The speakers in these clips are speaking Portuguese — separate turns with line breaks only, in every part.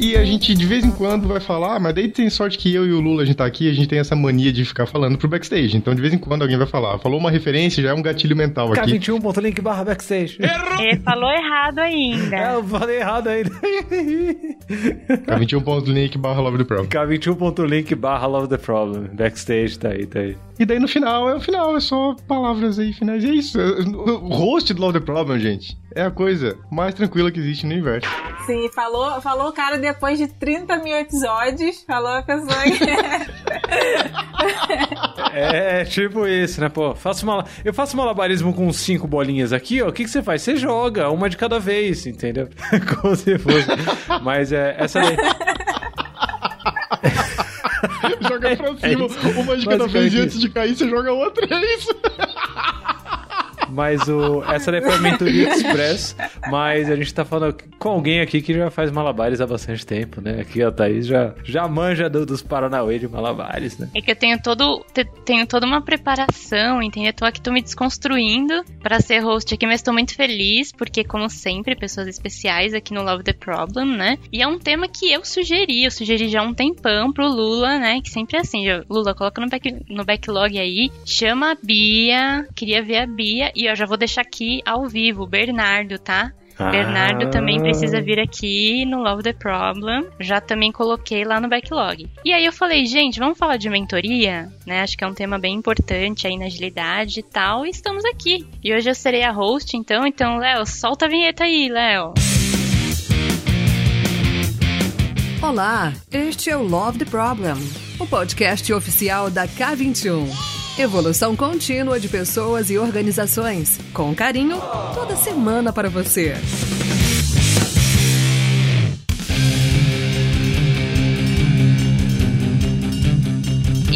E a gente de vez em quando vai falar, ah, mas daí tem sorte que eu e o Lula a gente tá aqui, a gente tem essa mania de ficar falando pro backstage. Então de vez em quando alguém vai falar, falou uma referência, já é um gatilho mental aqui.
K21.link barra backstage.
Ele falou errado ainda.
É, eu falei errado ainda.
K21.link barra love the problem.
K21.link barra love the problem. Backstage, tá aí, tá aí.
E daí no final, é o final, é só palavras aí finais. E é isso. O host do Love the Problem, gente, é a coisa mais tranquila que existe no universo.
Sim, falou, falou o cara depois de 30 mil episódios, falou a pessoa que...
É, tipo isso, né, pô? Faço mal... Eu faço malabarismo com cinco bolinhas aqui, ó. O que, que você faz? Você joga uma de cada vez, entendeu? Como se fosse. Mas é, essa daí.
joga pra cima,
É
uma de cada vez e antes de cair você joga outra, é isso.
Mas o, essa daí foi a Mentoria Express. Mas a gente tá falando com alguém aqui que já faz malabares há bastante tempo, né? Aqui a Thaís já, já manja do- dos Paranauê de malabares, né?
É que eu tenho todo te- tenho toda uma preparação, entendeu? Tô aqui tô me desconstruindo pra ser host aqui, mas tô muito feliz porque como sempre, pessoas especiais aqui no Love the Problem, né? E é um tema que eu sugeri, eu sugeri já há um tempão pro Lula, né? Que sempre é assim, Lula, coloca no, back, no backlog aí, chama a Bia, queria ver a Bia e eu já vou deixar aqui ao vivo, o Bernardo, tá? Bernardo também precisa vir aqui no Love the Problem. Já também coloquei lá no backlog. E aí eu falei, gente, vamos falar de mentoria, né? Acho que é um tema bem importante aí na agilidade e tal. E estamos aqui. E hoje eu serei a host, então. Então, Léo, solta a vinheta aí, Léo.
Olá, este é o Love the Problem, o podcast oficial da K21. Evolução contínua de pessoas e organizações, com carinho, toda semana para você.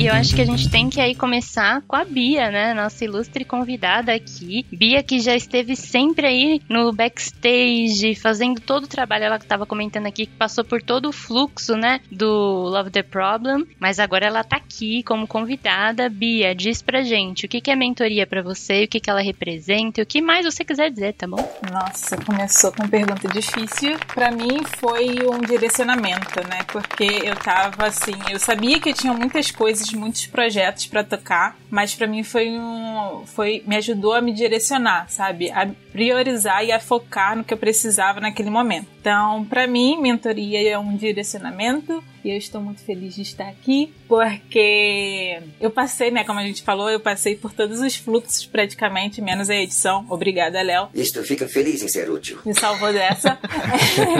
E eu acho que a gente tem que aí começar com a Bia, né? Nossa ilustre convidada aqui. Bia que já esteve sempre aí no backstage, fazendo todo o trabalho. Ela estava comentando aqui que passou por todo o fluxo, né? Do Love the Problem. Mas agora ela tá aqui como convidada. Bia, diz pra gente o que, que é mentoria pra você, o que, que ela representa, e o que mais você quiser dizer, tá bom?
Nossa, começou com pergunta difícil. Pra mim foi um direcionamento, né? Porque eu tava assim, eu sabia que eu tinha muitas coisas, muitos projetos pra tocar, mas pra mim foi um foi me ajudou a me direcionar, sabe? A priorizar e a focar no que eu precisava naquele momento. Então, pra mim, mentoria é um direcionamento e eu estou muito feliz de estar aqui porque eu passei, né, como a gente falou, eu passei por todos os fluxos praticamente, menos a edição. Obrigada, Léo
Isto fica feliz em ser útil.
me salvou dessa.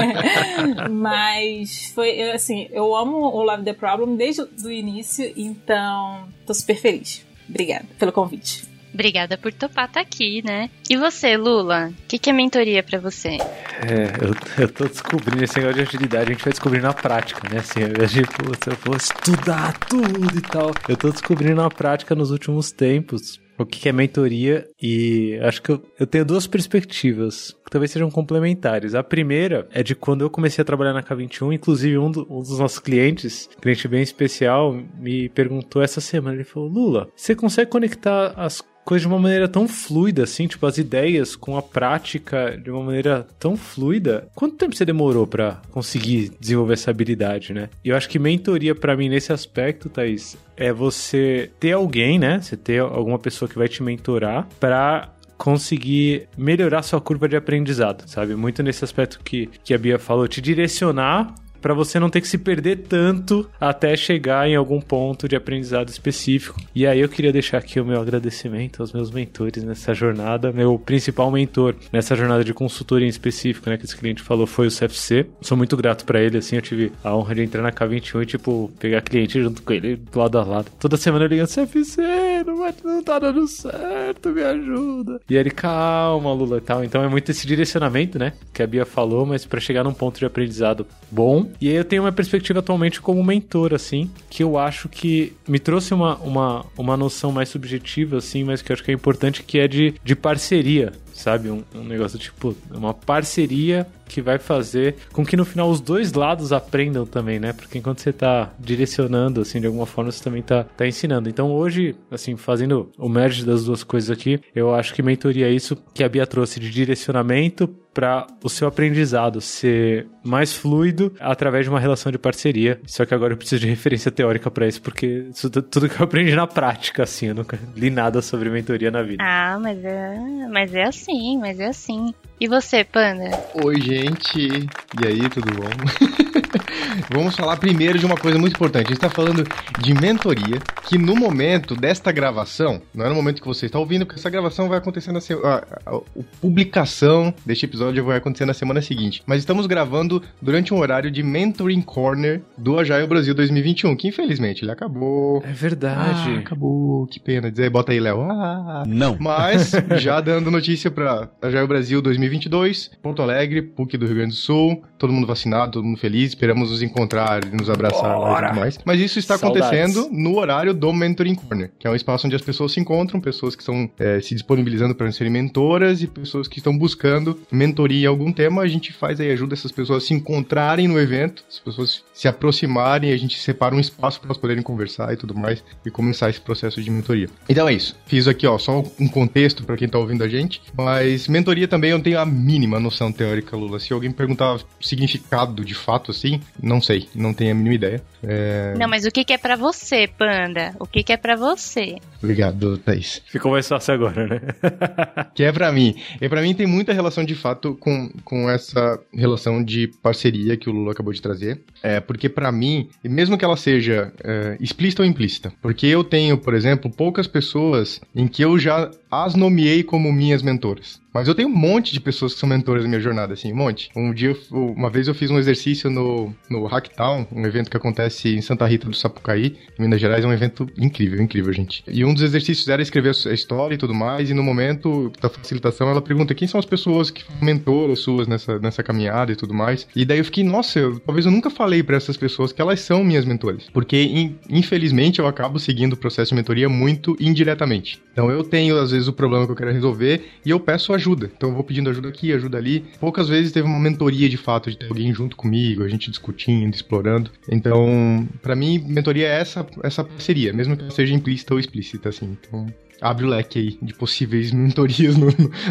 Mas foi assim, eu amo o Love the Problem desde o início, então tô super feliz. Obrigada pelo convite.
Obrigada por topar estar aqui, né? E você, Lula? O que, que é mentoria pra você?
É, eu, eu tô descobrindo esse negócio de agilidade, a gente vai descobrir na prática, né? Assim, invés de, putz, eu vou estudar tudo e tal. Eu tô descobrindo na prática nos últimos tempos o que que é mentoria e acho que eu, eu tenho duas perspectivas que talvez sejam complementares. A primeira é de quando eu comecei a trabalhar na K21, inclusive um, do- um dos nossos clientes, cliente bem especial, me perguntou essa semana, ele falou, Lula, você consegue conectar as coisas de uma maneira tão fluida, assim, tipo, as ideias com a prática de uma maneira tão fluida. Quanto tempo você demorou pra conseguir desenvolver essa habilidade, né? E eu acho que mentoria pra mim nesse aspecto, Thaís, é você ter alguém, né? Você ter alguma pessoa que vai te mentorar pra conseguir melhorar sua curva de aprendizado, sabe? Muito nesse aspecto que, que a Bia falou, te direcionar para você não ter que se perder tanto até chegar em algum ponto de aprendizado específico. E aí eu queria deixar aqui o meu agradecimento aos meus mentores nessa jornada. Meu principal mentor nessa jornada de consultoria em específico, né, que esse cliente falou, foi o CFC. Sou muito grato para ele, assim, eu tive a honra de entrar na K21 e, tipo, pegar cliente junto com ele, lado a lado. Toda semana eu ligando, CFC, não, vai, não tá dando certo, me ajuda. E ele, calma, Lula e tal. Então é muito esse direcionamento, né, que a Bia falou, mas para chegar num ponto de aprendizado bom. E aí eu tenho uma perspectiva atualmente como mentor, assim, que eu acho que me trouxe uma, uma, uma noção mais subjetiva, assim, mas que eu acho que é importante, que é de, de parceria, sabe? Um, um negócio tipo, uma parceria que vai fazer com que no final os dois lados aprendam também, né? Porque enquanto você tá direcionando, assim, de alguma forma, você também tá, tá ensinando. Então hoje, assim, fazendo o merge das duas coisas aqui, eu acho que mentoria é isso que a Bia trouxe de direcionamento para o seu aprendizado ser mais fluido através de uma relação de parceria. Só que agora eu preciso de referência teórica para isso, porque isso tudo que eu aprendi na prática, assim, eu nunca li nada sobre mentoria na vida.
Ah, mas é, mas é assim, mas é assim. E você, Panda?
Oi, gente. E aí, tudo bom? Vamos falar primeiro de uma coisa muito importante. A gente está falando de mentoria, que no momento desta gravação, não é no momento que você está ouvindo, porque essa gravação vai acontecer na semana. A, a, a, publicação deste episódio vai acontecer na semana seguinte. Mas estamos gravando durante um horário de Mentoring Corner do Agile Brasil 2021, que infelizmente ele acabou.
É verdade.
Ah, acabou. Que pena. Dizer, bota aí, Léo. Ah.
Não.
Mas, já dando notícia para Agile Brasil 2022, Porto Alegre, PUC do Rio Grande do Sul, todo mundo vacinado, todo mundo feliz, esperamos nos encontrar e nos abraçar lá e tudo mais. Mas isso está Saudades. acontecendo no horário do Mentoring Corner, que é um espaço onde as pessoas se encontram, pessoas que estão é, se disponibilizando para serem mentoras e pessoas que estão buscando mentoria em algum tema. A gente faz aí, ajuda essas pessoas a se encontrarem no evento, as pessoas se aproximarem, a gente separa um espaço para elas poderem conversar e tudo mais e começar esse processo de mentoria. Então é isso. Fiz aqui, ó, só um contexto para quem tá ouvindo a gente, mas mentoria também eu não tenho a mínima noção teórica, Lula. Se alguém perguntar significado de fato assim, não sei, não tenho a mínima ideia.
É... Não, mas o que, que é para você, Panda? O que, que é para você?
Obrigado, Thaís.
Ficou mais fácil agora, né?
que é para mim. E para mim tem muita relação de fato com, com essa relação de parceria que o Lula acabou de trazer. É, porque para mim, mesmo que ela seja é, explícita ou implícita, porque eu tenho, por exemplo, poucas pessoas em que eu já as nomeei como minhas mentoras. Mas eu tenho um monte de pessoas que são mentoras na minha jornada, assim, um monte. Um dia, uma vez eu fiz um exercício no, no Hacktown, um evento que acontece em Santa Rita do Sapucaí, em Minas Gerais, é um evento incrível, incrível, gente. E um dos exercícios era escrever a história e tudo mais, e no momento da facilitação ela pergunta quem são as pessoas que foram mentoras suas nessa, nessa caminhada e tudo mais. E daí eu fiquei, nossa, eu, talvez eu nunca falei para essas pessoas que elas são minhas mentoras. Porque, in, infelizmente, eu acabo seguindo o processo de mentoria muito indiretamente. Então eu tenho, às vezes, o problema que eu quero resolver e eu peço ajuda. Então eu vou pedindo ajuda aqui, ajuda ali. Poucas vezes teve uma mentoria de fato, de ter alguém junto comigo, a gente discutindo, explorando. Então, para mim, mentoria é essa, essa parceria, mesmo que seja implícita ou explícita, assim. Então, abre o leque aí de possíveis mentorias no,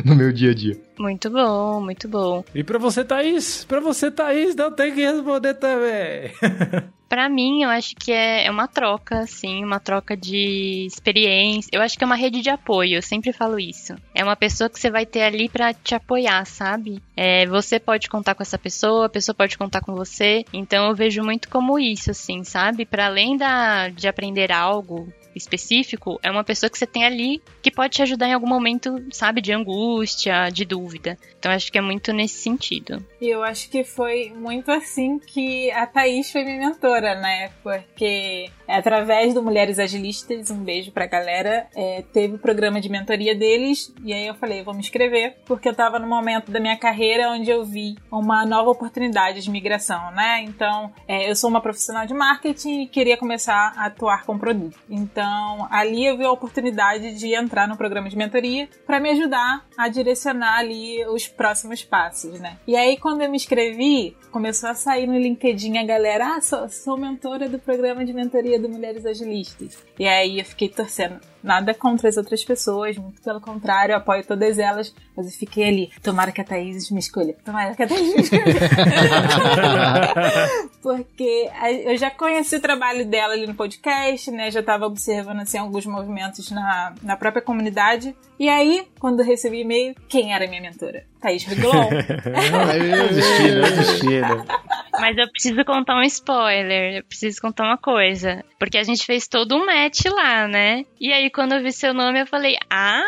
no meu dia a dia.
Muito bom, muito bom.
E para você, Thaís? Para você, Thaís, não tem que responder também.
para mim, eu acho que é, é uma troca, assim, uma troca de experiência. Eu acho que é uma rede de apoio, eu sempre falo isso. É uma pessoa que você vai ter ali para te apoiar, sabe? É, você pode contar com essa pessoa, a pessoa pode contar com você. Então eu vejo muito como isso, assim, sabe? Para além da, de aprender algo, específico, é uma pessoa que você tem ali que pode te ajudar em algum momento, sabe, de angústia, de dúvida. Então acho que é muito nesse sentido.
E eu acho que foi muito assim que a Thaís foi minha mentora, né? Porque através do Mulheres Agilistas, um beijo pra galera, é, teve o programa de mentoria deles, e aí eu falei, vou me inscrever, porque eu tava no momento da minha carreira onde eu vi uma nova oportunidade de migração, né? Então, é, eu sou uma profissional de marketing e queria começar a atuar com produto. Então, ali eu vi a oportunidade de entrar no programa de mentoria para me ajudar a direcionar ali os próximos passos, né? E aí, quando eu me inscrevi, começou a sair no LinkedIn a galera, ah, sou, sou mentora do programa de mentoria do Mulheres Agilistas. E aí eu fiquei torcendo. Nada contra as outras pessoas, muito pelo contrário, apoio todas elas, mas eu fiquei ali, tomara que a Thaís me escolha. Tomara que a Thaís me escolha. Porque eu já conheci o trabalho dela ali no podcast, né? Já estava observando assim, alguns movimentos na, na própria comunidade. E aí, quando eu recebi e-mail, quem era minha mentora? Thaís Riglon.
Mas eu preciso contar um spoiler. Eu preciso contar uma coisa. Porque a gente fez todo um match lá, né? E aí, quando eu vi seu nome, eu falei: Ah,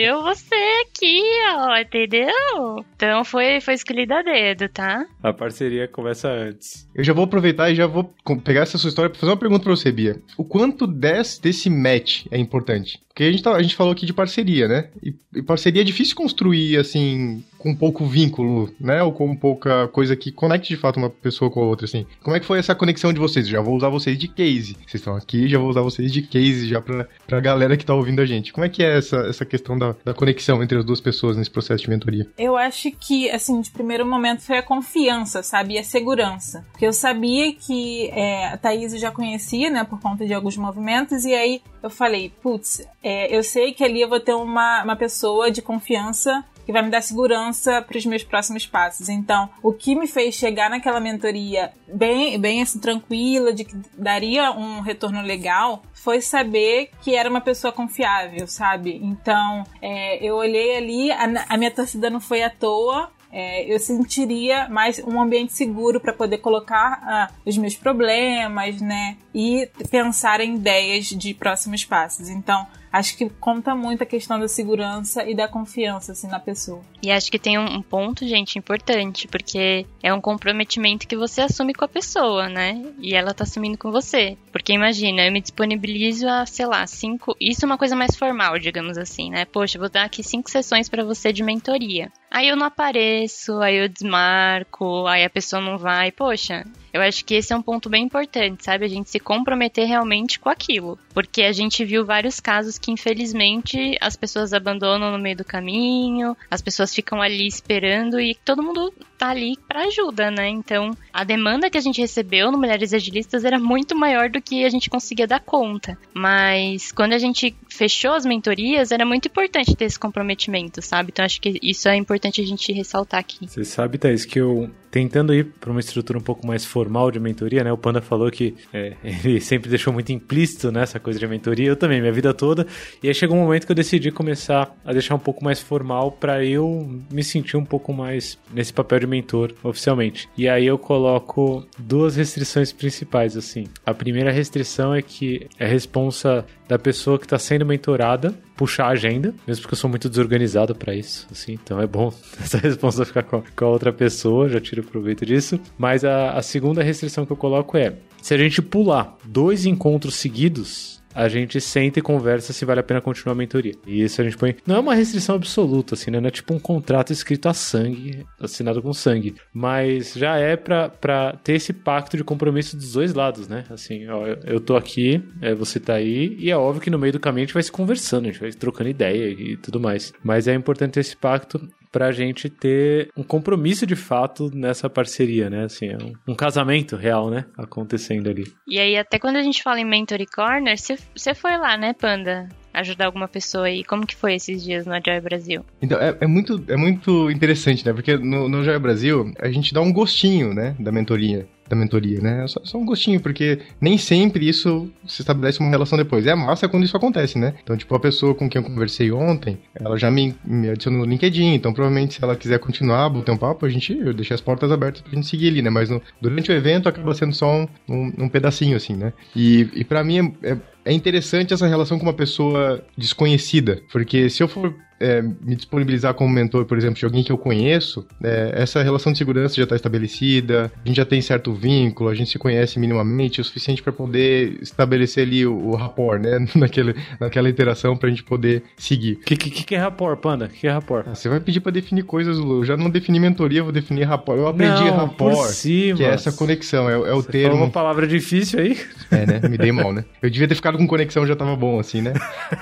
eu vou ser aqui, ó, entendeu? Então foi, foi escolhida a dedo, tá?
A parceria começa antes.
Eu já vou aproveitar e já vou pegar essa sua história pra fazer uma pergunta pra você, Bia. O quanto desse, desse match é importante? Porque a gente, tá, a gente falou aqui de parceria, né? E, e parceria é difícil construir, assim, com pouco vínculo, né? Ou com pouca coisa que conecte de fato uma pessoa com a outra, assim. Como é que foi essa conexão de vocês? Já vou usar vocês de case. Vocês estão aqui, já vou usar vocês de case já pra, pra galera que tá ouvindo a gente. Como é que é essa, essa questão da, da conexão entre as duas pessoas nesse processo de mentoria?
Eu acho que, assim, de primeiro momento foi a confiança, sabe? E a segurança. Porque eu sabia que é, a Thaís eu já conhecia, né? Por conta de alguns movimentos. E aí eu falei, putz, é, eu sei que ali eu vou ter uma, uma pessoa de confiança que vai me dar segurança para os meus próximos passos. Então, o que me fez chegar naquela mentoria bem, bem assim, tranquila, de que daria um retorno legal, foi saber que era uma pessoa confiável, sabe? Então, é, eu olhei ali, a, a minha torcida não foi à toa, é, eu sentiria mais um ambiente seguro para poder colocar ah, os meus problemas, né? E pensar em ideias de próximos passos. Então, acho que conta muito a questão da segurança e da confiança assim na pessoa.
E acho que tem um ponto, gente, importante, porque é um comprometimento que você assume com a pessoa, né? E ela tá assumindo com você. Porque imagina, eu me disponibilizo a, sei lá, cinco. Isso é uma coisa mais formal, digamos assim, né? Poxa, vou dar aqui cinco sessões para você de mentoria. Aí eu não apareço, aí eu desmarco, aí a pessoa não vai. Poxa, eu acho que esse é um ponto bem importante, sabe? A gente se comprometer realmente com aquilo. Porque a gente viu vários casos que, infelizmente, as pessoas abandonam no meio do caminho, as pessoas ficam ali esperando e todo mundo tá ali para ajuda, né? Então, a demanda que a gente recebeu no Mulheres Agilistas era muito maior do que a gente conseguia dar conta. Mas quando a gente fechou as mentorias, era muito importante ter esse comprometimento, sabe? Então, acho que isso é importante a gente ressaltar aqui.
Você sabe, Thais, que eu tentando ir para uma estrutura um pouco mais formal de mentoria, né? O Panda falou que é, ele sempre deixou muito implícito nessa coisa de mentoria. Eu também, minha vida toda. E aí chegou um momento que eu decidi começar a deixar um pouco mais formal para eu me sentir um pouco mais nesse papel de mentor oficialmente. E aí eu coloco duas restrições principais, assim. A primeira restrição é que é responsa da pessoa que está sendo mentorada puxar a agenda, mesmo porque eu sou muito desorganizado para isso, assim, então é bom essa resposta ficar com a, com a outra pessoa, já tiro proveito disso. Mas a, a segunda restrição que eu coloco é: se a gente pular dois encontros seguidos, a gente senta e conversa se vale a pena continuar a mentoria. E isso a gente põe. Não é uma restrição absoluta, assim, né? Não é tipo um contrato escrito a sangue, assinado com sangue. Mas já é pra, pra ter esse pacto de compromisso dos dois lados, né? Assim, ó, eu tô aqui, é, você tá aí, e é óbvio que no meio do caminho a gente vai se conversando, a gente vai trocando ideia e tudo mais. Mas é importante ter esse pacto pra gente ter um compromisso de fato nessa parceria, né? Assim, é um, um casamento real, né? Acontecendo ali.
E aí, até quando a gente fala em Mentory Corner, você foi lá, né, Panda? ajudar alguma pessoa aí. Como que foi esses dias no Agile Brasil?
Então, é, é muito, é muito interessante, né? Porque no, no Agile Brasil, a gente dá um gostinho, né? Da mentoria da mentoria, né? Só, só, um gostinho, porque nem sempre isso se estabelece uma relação depois. É massa quando isso acontece, né? Então, tipo, a pessoa com quem eu conversei ontem, ela já me, me adicionou no LinkedIn, então provavelmente se ela quiser continuar, bater um papo, a gente, eu deixei as portas abertas pra gente seguir ali, né? Mas no, durante o evento acaba sendo só um, um, um pedacinho, assim, né? E, e para mim é, é é interessante essa relação com uma pessoa desconhecida, porque se eu for é, me disponibilizar como mentor, por exemplo, de alguém que eu conheço, é, essa relação de segurança já está estabelecida, a gente já tem certo vínculo, a gente se conhece minimamente o suficiente para poder estabelecer ali o, o rapport, né? Naquele, naquela interação para a gente poder seguir.
O que, que, que, é rapport, Panda? O que é rapport?
Ah, você vai pedir para definir coisas, Lu. Eu já não defini mentoria, vou definir rapport. Eu aprendi não, rapport, que é essa conexão, é, é o
você
termo.
Uma palavra difícil aí?
É, né? Me dei mal, né? Eu devia ter ficado com conexão, já tava bom, assim, né?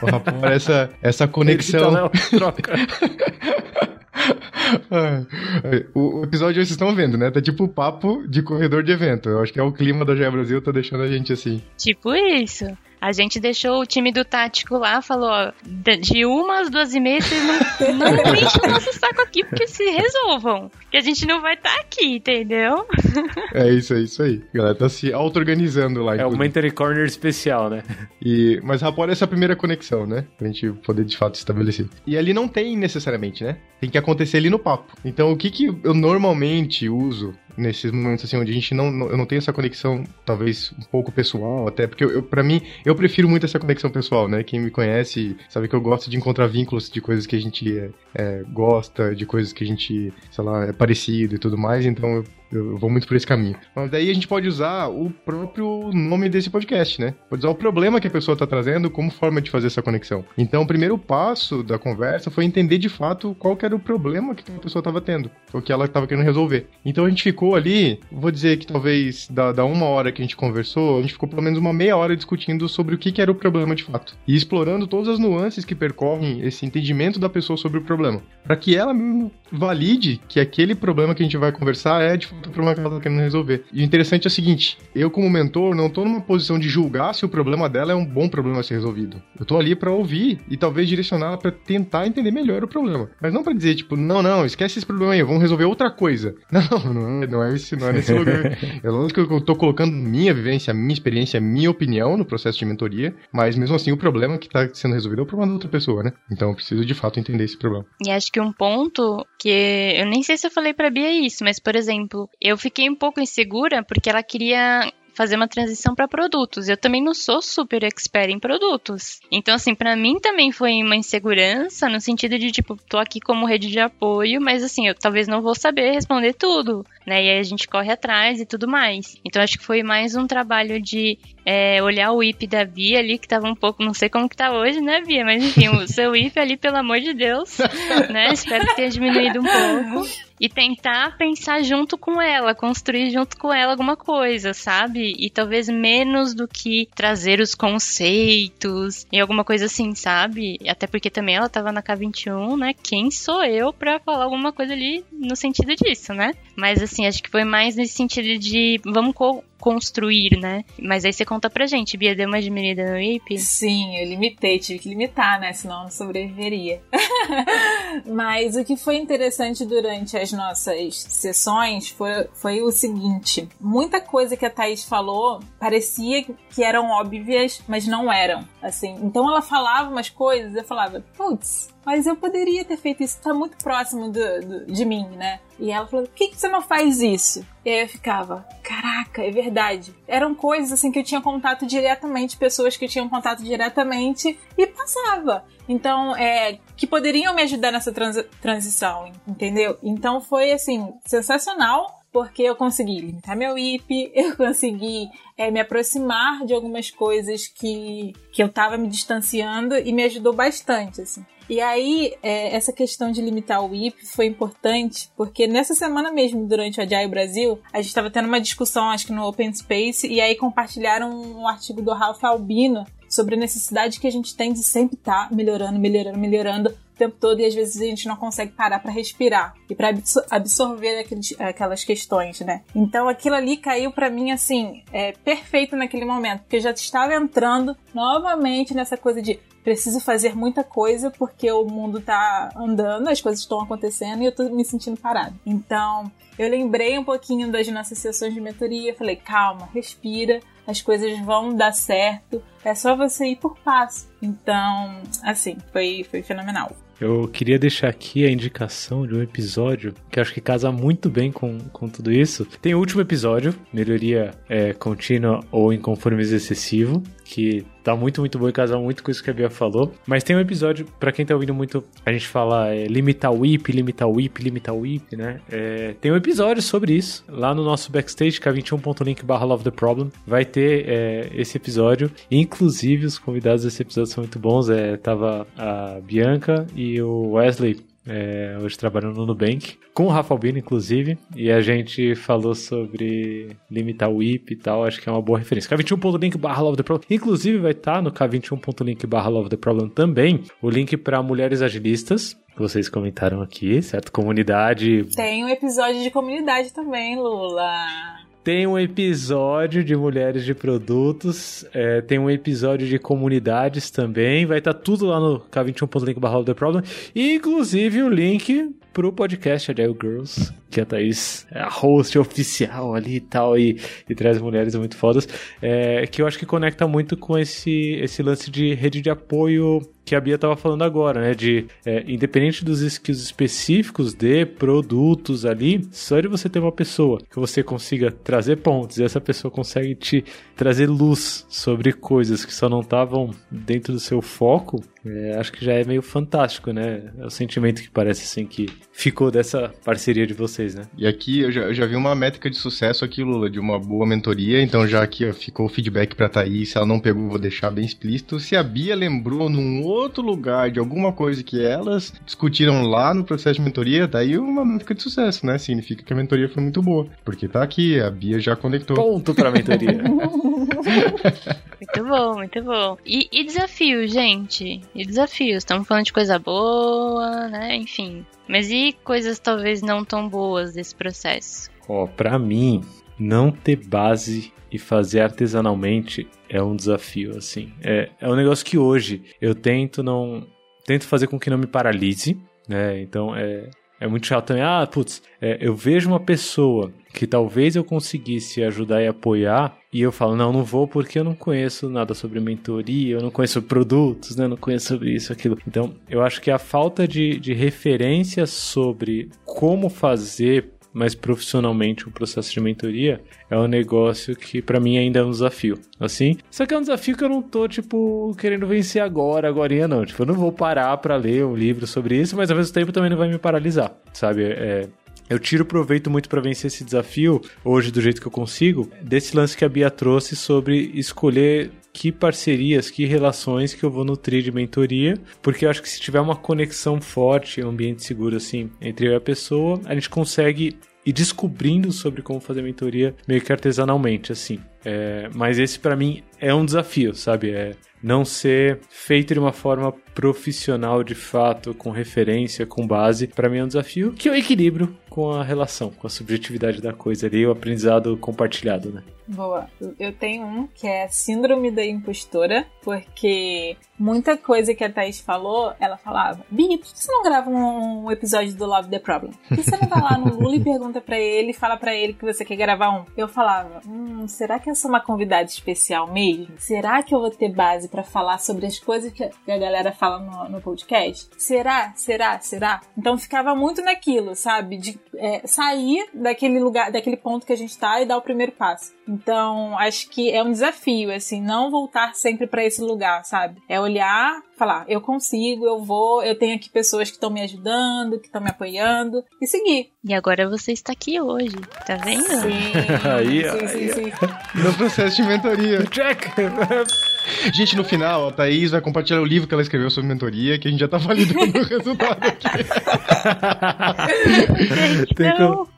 O essa, essa conexão. Não, troca. o, episódio vocês estão vendo, né? Tá tipo papo de corredor de evento. Eu acho que é o clima da GE Brasil, tá deixando a gente assim.
Tipo isso. A gente deixou o time do tático lá, falou, ó, de uma às duas e meia, vocês não, não enchem o nosso saco aqui, porque se resolvam. Que a gente não vai estar tá aqui, entendeu?
É isso, é isso aí. A galera tá se auto-organizando lá.
É o Mentoring Corner especial, né?
E, mas Rapor é essa primeira conexão, né? Pra gente poder de fato estabelecer. E ali não tem necessariamente, né? Tem que acontecer ali no papo. Então o que que eu normalmente uso nesses momentos assim onde a gente não, não, eu não tenho essa conexão talvez um pouco pessoal até porque eu, eu para mim eu prefiro muito essa conexão pessoal né? Quem me conhece sabe que eu gosto de encontrar vínculos de coisas que a gente é, é, gosta de coisas que a gente sei lá é parecido e tudo mais. Então eu Eu vou muito por esse caminho. Mas daí a gente pode usar o próprio nome desse podcast, né? Pode usar o problema que a pessoa está trazendo como forma de fazer essa conexão. Então, o primeiro passo da conversa foi entender de fato qual era o problema que a pessoa estava tendo, o que ela estava querendo resolver. Então a gente ficou ali, vou dizer que talvez da, da uma hora que a gente conversou, a gente ficou pelo menos uma meia hora discutindo sobre o que, que era o problema de fato. E explorando todas as nuances que percorrem esse entendimento da pessoa sobre o problema. Para que ela valide que aquele problema que a gente vai conversar é de fato o problema que ela está querendo resolver. E o interessante é o seguinte: eu, como mentor, não estou numa posição de julgar se o problema dela é um bom problema a ser resolvido. Eu estou ali para ouvir e talvez direcioná-la para tentar entender melhor o problema. Mas não para dizer, tipo, não, não, esquece esse problema aí, vamos resolver outra coisa. Não, não, não é, esse, não é nesse lugar. É lógico que eu estou colocando minha vivência, minha experiência, minha opinião no processo de mentoria, mas mesmo assim o problema que está sendo resolvido é o problema da outra pessoa, né? Então eu preciso de fato entender esse problema.
E acho que um ponto que eu nem sei se eu falei pra Bia isso, mas por exemplo, eu fiquei um pouco insegura porque ela queria fazer uma transição para produtos. Eu também não sou super expert em produtos. Então, assim, para mim também foi uma insegurança no sentido de, tipo, tô aqui como rede de apoio, mas assim, eu talvez não vou saber responder tudo, né? E aí a gente corre atrás e tudo mais. Então, acho que foi mais um trabalho de é, olhar o IP da Bia ali, que tava um pouco, não sei como que tá hoje, né, Bia? Mas enfim, o seu IP ali, pelo amor de Deus, né? Espero que tenha diminuído um pouco e tentar pensar junto com ela, construir junto com ela alguma coisa, sabe? E talvez menos do que trazer os conceitos e alguma coisa assim, sabe? Até porque também ela tava na K21, né? Quem sou eu para falar alguma coisa ali no sentido disso, né? Mas assim, acho que foi mais nesse sentido de vamos co construir, né? Mas aí você conta pra gente, Bia, deu uma diminuída no IP?
Sim, eu limitei, tive que limitar, né? Senão não sobreviveria. Mas o que foi interessante durante as nossas sessões foi, foi o seguinte: muita coisa que a Thaís falou parecia que eram óbvias, mas não eram. Assim, então ela falava umas coisas, eu falava, putz, mas eu poderia ter feito isso, tá muito próximo do, do, de mim, né? E ela falou, por que, que você não faz isso? E aí eu ficava, caraca, é verdade. Eram coisas assim que eu tinha contato diretamente, pessoas que tinham contato diretamente e passava. Então, é, que poderiam me ajudar nessa trans transição, entendeu? Então foi assim, sensacional porque eu consegui limitar meu IP, eu consegui é, me aproximar de algumas coisas que, que eu estava me distanciando e me ajudou bastante, assim. E aí, é, essa questão de limitar o IP foi importante, porque nessa semana mesmo, durante o Agile Brasil, a gente estava tendo uma discussão, acho que no Open Space, e aí compartilharam um artigo do Ralph Albino sobre a necessidade que a gente tem de sempre estar tá melhorando, melhorando, melhorando tempo todo e às vezes a gente não consegue parar para respirar e para absorver aquelas questões, né? Então aquilo ali caiu para mim assim, é, perfeito naquele momento, porque eu já estava entrando novamente nessa coisa de preciso fazer muita coisa porque o mundo tá andando, as coisas estão acontecendo e eu tô me sentindo parado. Então, eu lembrei um pouquinho das nossas sessões de mentoria, falei, calma, respira, as coisas vão dar certo, é só você ir por passo. Então, assim, foi, foi fenomenal.
Eu queria deixar aqui a indicação de um episódio que acho que casa muito bem com, com tudo isso. Tem o último episódio, Melhoria é, Contínua ou Inconformismo Excessivo, que tá muito, muito bom e casa muito com isso que a Bia falou. Mas tem um episódio, para quem tá ouvindo muito, a gente fala é, limitar o IP, limitar o IP, limitar o IP, né? É, tem um episódio sobre isso lá no nosso backstage, k21.link barra love the problem. Vai ter é, esse episódio. Inclusive, os convidados desse episódio são muito bons. É, tava a Bianca e o Wesley é, hoje trabalhando no Nubank, com o Rafa Albino, inclusive, e a gente falou sobre limitar o IP e tal, acho que é uma boa referência. K21.link barra Love the Problem, inclusive vai estar tá no K21.link barra Love the Problem também, o link para mulheres agilistas, que vocês comentaram aqui, certo? Comunidade.
Tem um episódio de comunidade também, Lula.
Tem um episódio de mulheres de produtos, é, tem um episódio de comunidades também. Vai estar tá tudo lá no k21.link barra The Problem. Inclusive, o link pro podcast Agile Girls, que a Thaís é a host oficial ali e tal, e, e traz mulheres muito fodas, é, que eu acho que conecta muito com esse, esse lance de rede de apoio que a Bia estava falando agora, né? De é, independente dos skills específicos de produtos ali, só de você ter uma pessoa que você consiga trazer pontos e essa pessoa consegue te trazer luz sobre coisas que só não estavam dentro do seu foco, é, acho que já é meio fantástico, né? É o sentimento que parece assim que ficou dessa parceria de vocês né?
E aqui eu já, eu já vi uma métrica de sucesso aqui, Lula, de uma boa mentoria. Então já aqui ó, ficou o feedback pra Thaís. Se ela não pegou, vou deixar bem explícito. Se a Bia lembrou num outro lugar de alguma coisa que elas discutiram lá no processo de mentoria, daí uma métrica de sucesso, né? Significa que a mentoria foi muito boa. Porque tá aqui, a Bia já conectou.
Ponto pra mentoria.
Muito bom, muito bom. E, e desafio, gente? E desafios? Estamos falando de coisa boa, né? Enfim. Mas e coisas talvez não tão boas desse processo?
Ó, pra mim, não ter base e fazer artesanalmente é um desafio, assim. É, é um negócio que hoje eu tento não. Tento fazer com que não me paralise, né? Então é, é muito chato também. Ah, putz, é, eu vejo uma pessoa que talvez eu conseguisse ajudar e apoiar, e eu falo, não, não vou porque eu não conheço nada sobre mentoria, eu não conheço produtos, né? Eu não conheço sobre isso, aquilo. Então, eu acho que a falta de, de referência sobre como fazer mais profissionalmente o processo de mentoria é um negócio que para mim ainda é um desafio. Assim, só que é um desafio que eu não tô tipo querendo vencer agora, agora não. Tipo, eu não vou parar para ler um livro sobre isso, mas ao mesmo tempo também não vai me paralisar, sabe? É, eu tiro proveito muito para vencer esse desafio, hoje do jeito que eu consigo, desse lance que a Bia trouxe sobre escolher que parcerias, que relações que eu vou nutrir de mentoria, porque eu acho que se tiver uma conexão forte, um ambiente seguro assim, entre eu e a pessoa, a gente consegue ir descobrindo sobre como fazer mentoria meio que artesanalmente, assim. É, mas esse para mim é um desafio, sabe? É não ser feito de uma forma profissional de fato, com referência, com base, para mim é um desafio que eu equilibro com a relação, com a subjetividade da coisa ali, o aprendizado compartilhado, né?
Boa. Eu tenho um que é Síndrome da Impostora, porque muita coisa que a Thaís falou, ela falava: Bini, por que você não grava um episódio do Love the Problem? Por que você não vai lá no Lula e pergunta para ele, fala para ele que você quer gravar um? Eu falava: Hum, será que eu sou uma convidada especial mesmo? Será que eu vou ter base para falar sobre as coisas que a galera fala no, no podcast? Será? Será? Será? Então ficava muito naquilo, sabe? De é, sair daquele lugar, daquele ponto que a gente tá e dar o primeiro passo. Então, acho que é um desafio, assim, não voltar sempre para esse lugar, sabe? É olhar, falar, eu consigo, eu vou, eu tenho aqui pessoas que estão me ajudando, que estão me apoiando, e seguir.
E agora você está aqui hoje, tá vendo?
Sim,
Aí,
sim,
aí,
sim, sim.
No processo de mentoria.
Check!
Gente, no final, a Thaís vai compartilhar o livro que ela escreveu sobre mentoria, que a gente já tá validando o resultado aqui.
Tem
não,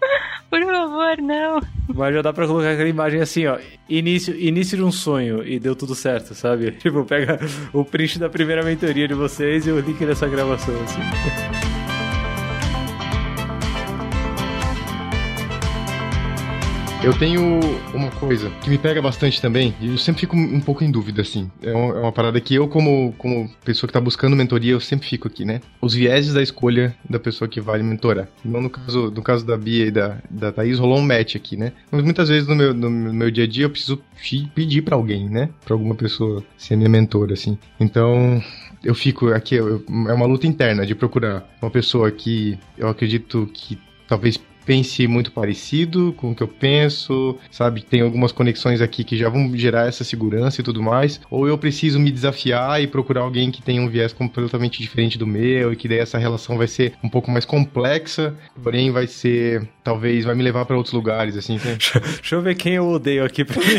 por favor, não.
Mas já dá pra colocar aquela imagem assim, ó. Início, início de um sonho e deu tudo certo, sabe? Tipo, pega o print da primeira mentoria de vocês e o link dessa gravação, assim.
Eu tenho uma coisa que me pega bastante também, e eu sempre fico um pouco em dúvida, assim. É uma, é uma parada que eu, como, como pessoa que tá buscando mentoria, eu sempre fico aqui, né? Os vieses da escolha da pessoa que vai mentorar. Não no caso, no caso da Bia e da, da Thaís, rolou um match aqui, né? Mas muitas vezes no meu, no meu dia a dia eu preciso pedir pra alguém, né? Pra alguma pessoa ser minha mentora, assim. Então, eu fico aqui, eu- é uma luta interna de procurar uma pessoa que eu acredito que talvez pense muito parecido com o que eu penso, sabe? Tem algumas conexões aqui que já vão gerar essa segurança e tudo mais. Ou eu preciso me desafiar e procurar alguém que tenha um viés completamente diferente do meu e que daí essa relação vai ser um pouco mais complexa, porém vai ser, talvez, vai me levar para outros lugares, assim. né?
Deixa eu ver quem eu odeio aqui pra.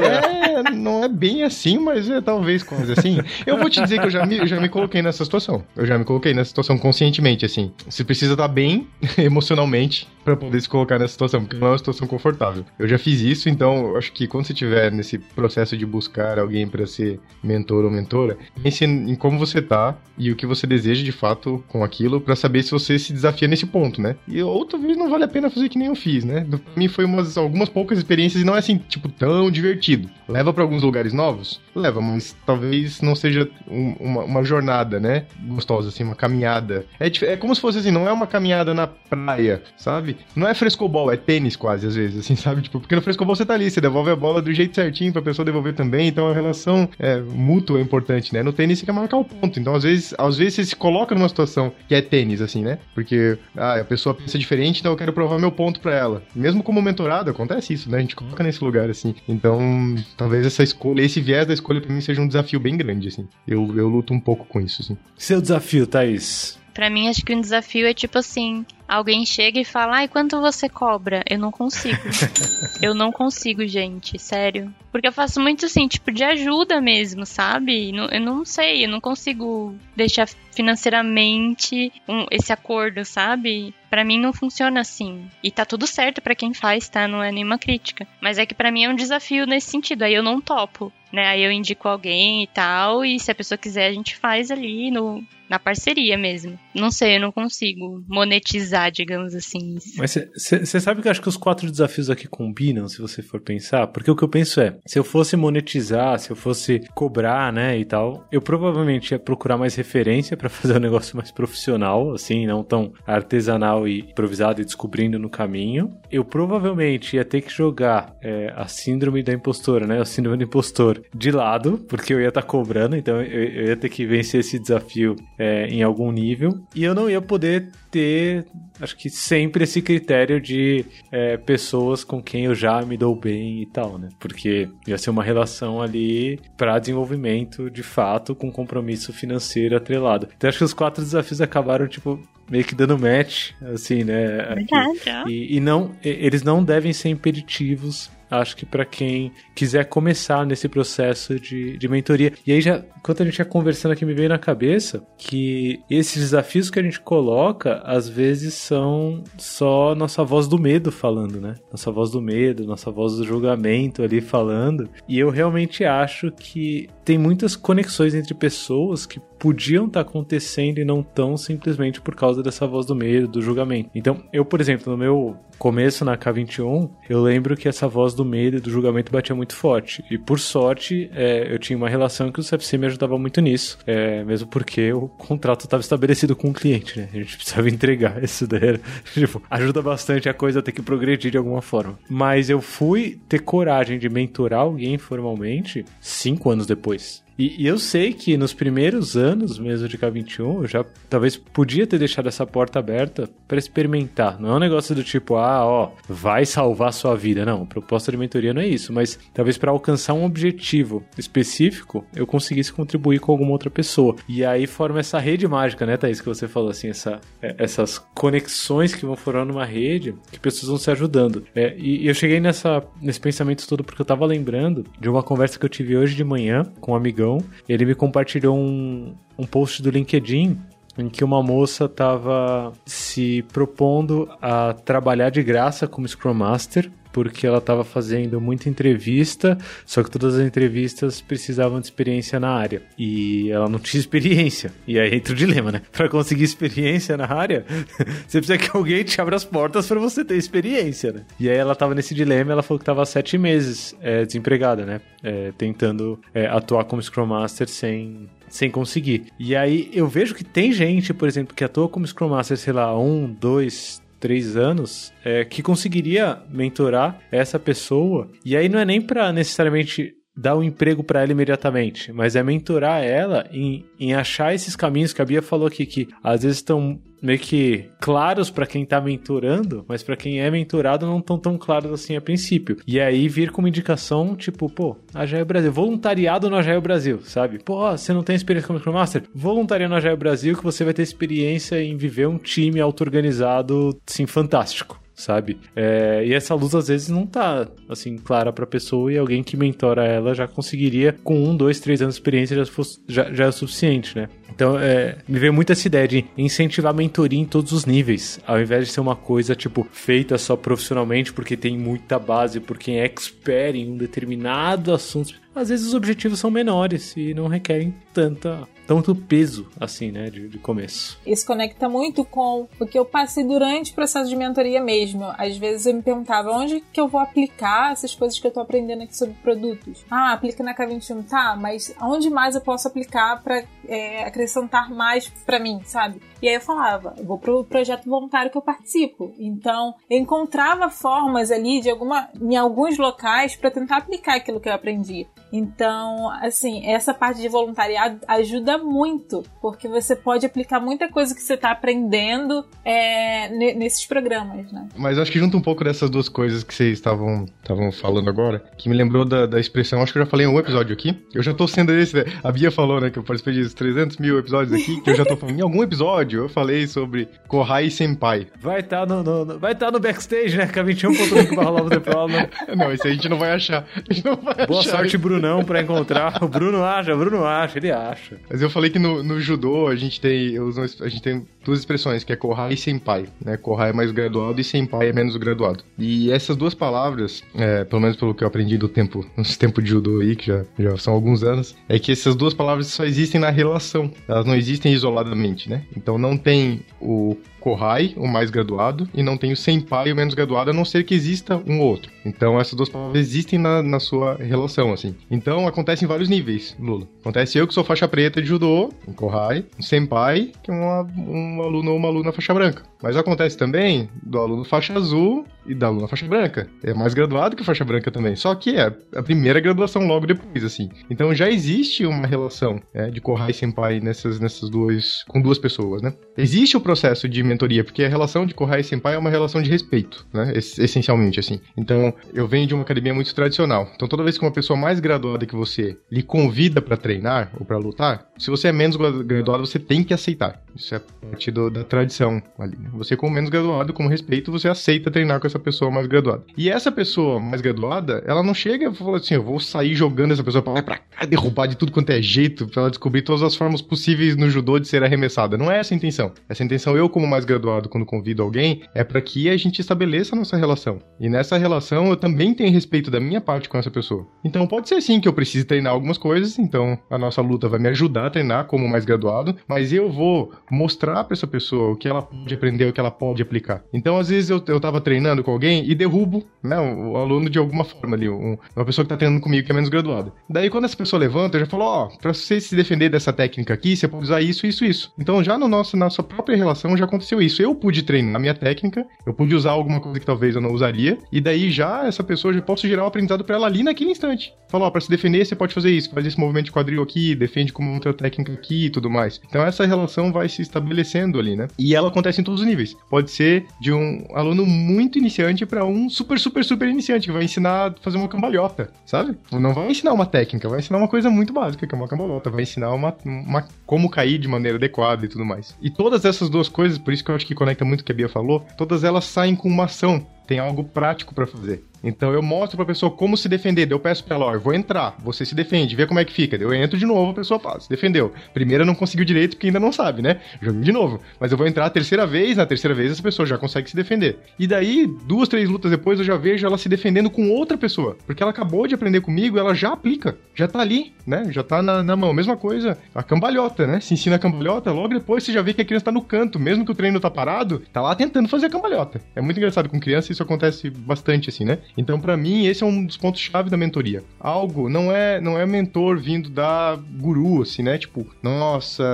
É, não é bem assim, mas é talvez quase assim. Eu vou te dizer que eu já me, eu já me coloquei nessa situação. Eu já me coloquei nessa situação conscientemente, assim. Você precisa estar bem emocionalmente pra poder se colocar nessa situação, porque não é uma situação confortável. Eu já fiz isso, então acho que quando você estiver nesse processo de buscar alguém pra ser mentor ou mentora, pense em como você tá e o que você deseja de fato com aquilo pra saber se você se desafia nesse ponto, né? E ou talvez não vale a pena fazer que nem eu fiz, né? Pra mim foi umas, algumas poucas experiências e não é assim, tipo, tão divertido. Leva pra alguns lugares novos? Leva, mas talvez não seja um- uma, uma jornada, né? Gostosa, assim, uma caminhada. É, é como se fosse assim, não é uma caminhada na praia, sabe? Não é frescobol, é tênis quase, às vezes, assim, sabe? Tipo, porque no frescobol você tá ali, você devolve a bola do jeito certinho pra pessoa devolver também, então a relação é, mútua é importante, né? No tênis você quer marcar o ponto, então às vezes, às vezes você se coloca numa situação que é tênis, assim, né? Porque ah, a pessoa pensa diferente, então eu quero provar meu ponto pra ela. Mesmo como mentorado, acontece isso, né? A gente coloca nesse lugar, assim. Então, talvez essa escolha, esse viés da escolha pra mim seja um desafio bem grande, assim. Eu, eu luto um pouco com isso, assim.
Seu desafio, Thaís.
Pra mim, acho que um desafio é tipo assim: alguém chega e fala, ai, quanto você cobra? Eu não consigo. eu não consigo, gente, sério. Porque eu faço muito assim, tipo, de ajuda mesmo, sabe? Eu não sei, eu não consigo deixar financeiramente um, esse acordo, sabe? Para mim não funciona assim. E tá tudo certo para quem faz, tá? Não é nenhuma crítica. Mas é que para mim é um desafio nesse sentido. Aí eu não topo, né? Aí eu indico alguém e tal, e se a pessoa quiser a gente faz ali no na parceria mesmo. Não sei, eu não consigo monetizar, digamos assim.
Mas você sabe que eu acho que os quatro desafios aqui combinam, se você for pensar? Porque o que eu penso é, se eu fosse monetizar, se eu fosse cobrar, né, e tal, eu provavelmente ia procurar mais referência para fazer um negócio mais profissional, assim, não tão artesanal e improvisado e descobrindo no caminho. Eu provavelmente ia ter que jogar é, a síndrome da impostora, né, a síndrome do impostor de lado, porque eu ia estar tá cobrando, então eu, eu ia ter que vencer esse desafio é, em algum nível. E eu não ia poder ter, acho que sempre esse critério de é, pessoas com quem eu já me dou bem e tal, né? Porque ia ser uma relação ali para desenvolvimento de fato, com compromisso financeiro atrelado. Então acho que os quatro desafios acabaram, tipo, meio que dando match, assim, né?
Verdade.
E, e não, eles não devem ser impeditivos acho que para quem quiser começar nesse processo de, de mentoria. E aí, já, enquanto a gente ia conversando aqui, me veio na cabeça que esses desafios que a gente coloca, às vezes são só nossa voz do medo falando, né? Nossa voz do medo, nossa voz do julgamento ali falando. E eu realmente acho que tem muitas conexões entre pessoas que podiam estar tá acontecendo e não tão simplesmente por causa dessa voz do medo, do julgamento. Então, eu, por exemplo, no meu começo na K21, eu lembro que essa voz do medo e do julgamento batia muito forte. E por sorte, é, eu tinha uma relação que o CFC me ajudava muito nisso. É, mesmo porque o contrato estava estabelecido com o cliente, né? A gente precisava entregar. Isso daí era, tipo, ajuda bastante a coisa a ter que progredir de alguma forma. Mas eu fui ter coragem de mentorar alguém formalmente cinco anos depois. E, e, eu sei que nos primeiros anos mesmo de K21, eu já talvez podia ter deixado essa porta aberta para experimentar. Não é um negócio do tipo, ah, ó, vai salvar sua vida. Não, proposta de mentoria não é isso. Mas talvez para alcançar um objetivo específico, eu conseguisse contribuir com alguma outra pessoa. E aí forma essa rede mágica, né, Thaís, que você falou assim, essa, é, essas conexões que vão formando uma rede que pessoas vão se ajudando. É, e, e eu cheguei nessa, nesse pensamento todo porque eu tava lembrando de uma conversa que eu tive hoje de manhã com um amigão ele me compartilhou um, um post do LinkedIn em que uma moça estava se propondo a trabalhar de graça como Scrum Master porque ela estava fazendo muita entrevista, só que todas as entrevistas precisavam de experiência na área. E ela não tinha experiência. E aí entra o dilema, né? Para conseguir experiência na área, você precisa que alguém te abra as portas para você ter experiência, né? E aí ela estava nesse dilema, ela falou que estava sete meses é, desempregada, né? É, tentando é, atuar como Scrum Master sem sem conseguir. E aí eu vejo que tem gente, por exemplo, que atua como Scrum Master, sei lá, um, dois, três anos, é, que conseguiria mentorar essa pessoa. E aí não é nem para necessariamente dar um emprego para ela imediatamente, mas é mentorar ela em, em achar esses caminhos que a Bia falou aqui, que às vezes estão meio que claros para quem tá mentorando, mas para quem é mentorado não estão tão claros assim a princípio. E aí vir com uma indicação tipo, pô, Agile Brasil, voluntariado no Agile Brasil, sabe? Pô, você não tem experiência como Scrum Master? Voluntaria no Agile Brasil que você vai ter experiência em viver um time auto-organizado, assim, fantástico sabe? É, e essa luz às vezes não tá assim clara para a pessoa e alguém que mentora ela já conseguiria com um, dois, três anos de experiência já, fosse, já, já é o suficiente, né? Então é, me veio muito essa ideia de incentivar a mentoria em todos os níveis, ao invés de ser uma coisa tipo feita só profissionalmente porque tem muita base, por quem é expert em um determinado assunto. Às vezes os objetivos são menores e não requerem tanta tanto peso, assim, né, de, de, começo.
Isso conecta muito com o que eu passei durante o processo de mentoria mesmo. Às vezes eu me perguntava onde que eu vou aplicar essas coisas que eu tô aprendendo aqui sobre produtos. Ah, aplica na K21, tá, mas onde mais eu posso aplicar para é, acrescentar mais para mim, sabe? E aí eu falava, vou pro projeto voluntário que eu participo. Então, eu encontrava formas ali de alguma, em alguns locais para tentar aplicar aquilo que eu aprendi. Então, assim, essa parte de voluntariado ajuda muito, porque você pode aplicar muita coisa que você está aprendendo é, nesses programas, né?
Mas acho que junta um pouco dessas duas coisas que vocês estavam falando agora, que me lembrou da, da expressão, acho que eu já falei em um episódio aqui, eu já tô sendo esse, né? a Bia falou, né, que eu participei disso, 300 mil episódios aqui, que eu já tô falando. Em algum episódio eu falei sobre Kohai Senpai.
Vai estar tá no, no, vai tá no backstage, né? K21.link barra Love the Problem.
Não, isso aí a gente não vai achar. A gente não vai
Boa
achar.
sorte, Brunão, pra encontrar. O Bruno acha, o Bruno acha, ele acha.
Mas eu falei que no, no judô a gente tem. uso- A gente tem duas expressões, que é Kohai e Senpai. Né? Kohai é mais graduado e Senpai é menos graduado. E essas duas palavras, é, pelo menos pelo que eu aprendi do tempo, nos tempos de judô aí, que já, já são alguns anos, é que essas duas palavras só existem na relação. Elas não existem isoladamente, né? Então não tem o Kohai, o mais graduado, e não tem o Senpai, o menos graduado, a não ser que exista um ou outro. Então essas duas palavras existem na, na sua relação, assim. Então acontece em vários níveis, Lula. Acontece eu que sou faixa preta de judô, um Kohai, um Senpai, que é uma, um aluno ou uma aluna faixa branca. Mas acontece também do aluno faixa azul e da aluna faixa branca. É mais graduado que faixa branca também. Só que é a primeira graduação logo depois, assim. Então já existe uma relação né, de Kohai e Senpai nessas, nessas duas. com duas pessoas, né? Existe o processo de mentoria, porque a relação de Kohai e Senpai é uma relação de respeito, né? Es- essencialmente, assim. Então, eu venho de uma academia muito tradicional. Então, toda vez que uma pessoa mais graduada que você lhe convida pra treinar ou pra lutar, se você é menos gra- graduado, você tem que aceitar. Isso é parte do- da tradição ali. né? Você, como menos graduado, com respeito, você aceita treinar com essa pessoa mais graduada. E essa pessoa mais graduada, ela não chega e fala assim: eu vou sair jogando essa pessoa pra lá e pra cá, derrubar de tudo quanto é jeito, pra ela descobrir todas as formas possíveis no judô de ser arremessada. Não é essa a intenção. Essa intenção, eu, como mais graduado, quando convido alguém, é para que a gente estabeleça a nossa relação. E nessa relação, eu também tenho respeito da minha parte com essa pessoa. Então, pode ser sim que eu precise treinar algumas coisas, então a nossa luta vai me ajudar a treinar como mais graduado, mas eu vou mostrar pra essa pessoa o que ela pode aprender, o que ela pode aplicar. Então, às vezes, eu, eu tava treinando com alguém e derrubo, né, o, o aluno de alguma forma ali, um- uma pessoa que tá treinando comigo que é menos graduada. Daí, quando essa pessoa levanta, eu já falo, ó, pra você se defender dessa técnica aqui, você pode usar isso, isso, isso. Então, já no nosso, na nossa própria relação já aconteceu isso. Eu pude treinar a minha técnica, eu pude usar alguma coisa que talvez eu não usaria, e daí já essa pessoa já posso gerar um aprendizado pra ela ali naquele instante. Falar, ó, pra se defender, você pode fazer isso, faz esse movimento de quadril aqui, defende como outra técnica aqui e tudo mais. Então essa relação vai se estabelecendo ali, né? E ela acontece em todos os níveis. Pode ser de um aluno muito iniciante pra um super, super, super iniciante, que vai ensinar a fazer uma cambalhota, sabe? Não vai ensinar uma técnica, vai ensinar uma coisa muito básica, que é uma cambalhota, vai ensinar uma, uma como cair de maneira adequada e tudo mais. E todas essas duas coisas, por isso que eu acho que conecta muito o que a Bia falou, todas elas saem com uma ação tem algo prático pra fazer. Então eu mostro pra pessoa como se defender. Eu peço pra ela, ó, eu vou entrar, você se defende, vê como é que fica. Eu entro de novo, a pessoa faz, se defendeu. Primeira não conseguiu direito porque ainda não sabe, né? Joguei de novo. Mas eu vou entrar a terceira vez, na terceira vez essa pessoa já consegue se defender. E daí, duas, três lutas depois, eu já vejo ela se defendendo com outra pessoa. Porque ela acabou de aprender comigo, ela já aplica. Já tá ali, né? Já tá na, na mão. Mesma coisa, a cambalhota, né? Se ensina a cambalhota, logo depois você já vê que a criança tá no canto. Mesmo que o treino tá parado, tá lá tentando fazer a cambalhota. É muito engraçado com criança, isso acontece bastante assim, né? Então, pra mim, esse é um dos pontos chave da mentoria. Algo não é não é mentor vindo da guru, assim, né? Tipo, nossa,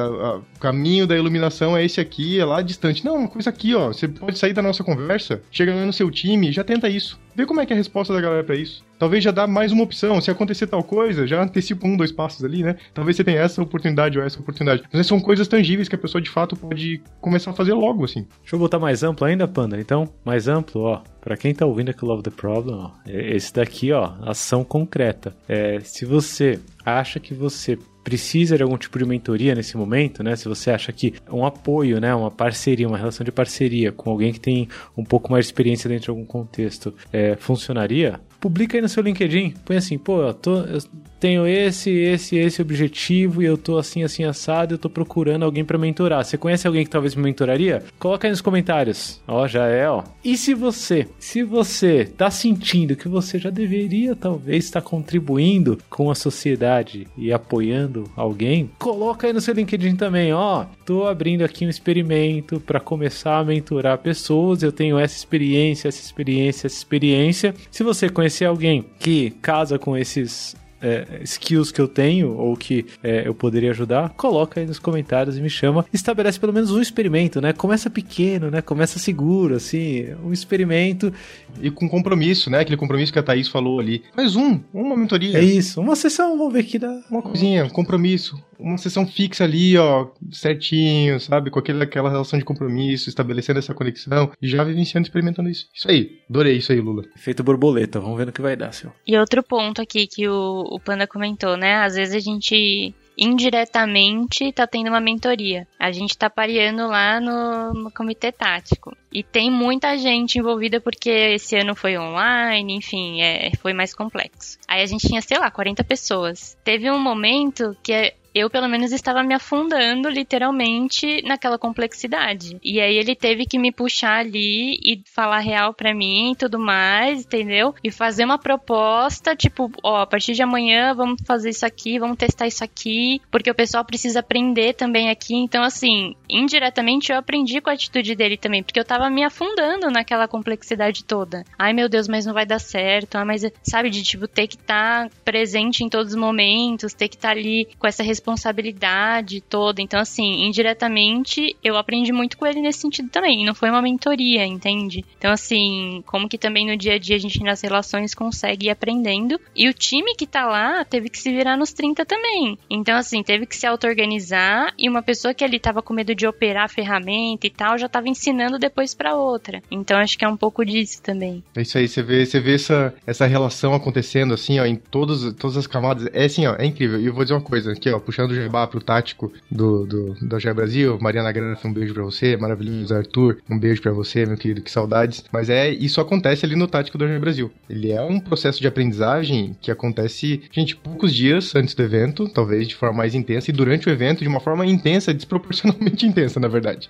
o caminho da iluminação é esse aqui, é lá distante. Não, uma coisa aqui, ó. Você pode sair da nossa conversa, chega no seu time, já tenta isso. Vê como é que é a resposta da galera pra isso. Talvez já dá mais uma opção. Se acontecer tal coisa, já antecipa um, dois passos ali, né? Talvez você tenha essa oportunidade ou essa oportunidade. Mas são coisas tangíveis que a pessoa de fato pode começar a fazer logo, assim.
Deixa eu botar mais amplo ainda, Panda. Então, mais amplo, ó. Pra quem tá ouvindo aqui Love the Problem, ó. é- Esse daqui, ó, ação concreta. É, se você acha que você precisa de algum tipo de mentoria nesse momento, né? Se você acha que um apoio, né, uma parceria, uma relação de parceria com alguém que tem um pouco mais de experiência dentro de algum contexto, é, funcionaria, publica aí no seu LinkedIn. Põe assim, pô, eu, tô, eu tenho esse, esse, esse objetivo e eu tô assim, assim, assado, eu tô procurando alguém pra mentorar. Você conhece alguém que talvez me mentoraria? Coloca aí nos comentários. Ó, já é, ó. E se você, se você tá sentindo que você já deveria talvez estar contribuindo com a sociedade e apoiando alguém, coloca aí no seu LinkedIn também, ó. Tô abrindo aqui um experimento para começar a mentorar pessoas. Eu tenho essa experiência, essa experiência, essa experiência. Se você conhecer alguém que casa com esses é, skills que eu tenho ou que é, eu poderia ajudar, coloca aí nos comentários e me chama. Estabelece pelo menos um experimento, né? Começa pequeno, né? Começa seguro, assim, um experimento.
E com compromisso, né? Aquele compromisso que a Thaís falou ali. Mais um, uma mentoria.
É isso, uma sessão, vamos ver que dá.
Uma coisinha, um compromisso. Uma sessão fixa ali, ó, certinho, sabe? Com aquele, aquela relação de compromisso, estabelecendo essa conexão e já vivenciando, experimentando isso. Isso aí. Adorei isso aí, Lula.
Efeito borboleta, vamos ver no que vai dar, senhor.
E outro ponto aqui que o, o Panda comentou, né? Às vezes a gente indiretamente tá tendo uma mentoria. A gente tá pareando lá no, no comitê tático. E tem muita gente envolvida porque esse ano foi online, enfim, é, foi mais complexo. Aí a gente tinha, sei lá, 40 pessoas. Teve um momento que eu pelo menos estava me afundando literalmente naquela complexidade. E aí ele teve que me puxar ali e falar real para mim e tudo mais, entendeu? E fazer uma proposta, tipo, ó, a partir de amanhã vamos fazer isso aqui, vamos testar isso aqui, porque o pessoal precisa aprender também aqui. Então, assim, indiretamente eu aprendi com a atitude dele também, porque eu tava me afundando naquela complexidade toda. Ai meu Deus, mas não vai dar certo. Ah, mas sabe, de tipo, ter que estar tá presente em todos os momentos, ter que estar tá ali com essa responsabilidade responsabilidade toda. Então, assim, indiretamente, eu aprendi muito com ele nesse sentido também. Não foi uma mentoria, entende? Então, assim, como que também no dia a dia a gente nas relações consegue ir aprendendo. E o time que tá lá teve que se virar nos 30 também. Então, assim, teve que se auto-organizar e uma pessoa que ali tava com medo de operar a ferramenta e tal, já tava ensinando depois para outra. Então, acho que é um pouco disso também.
É isso aí, você vê, você vê essa, essa relação acontecendo, assim, ó, em todos, todas as camadas. É assim, ó, é incrível. E eu vou dizer uma coisa aqui, ó, puxando o jabá pro tático do, do, do Jair Brasil. Mariana Grana, um beijo pra você. Maravilhoso Arthur, um beijo pra você, meu querido, que saudades. Mas é, isso acontece ali no tático do Jair Brasil. Ele é um processo de aprendizagem que acontece, gente, poucos dias antes do evento, talvez de forma mais intensa, e durante o evento de uma forma intensa, desproporcionalmente intensa, na verdade.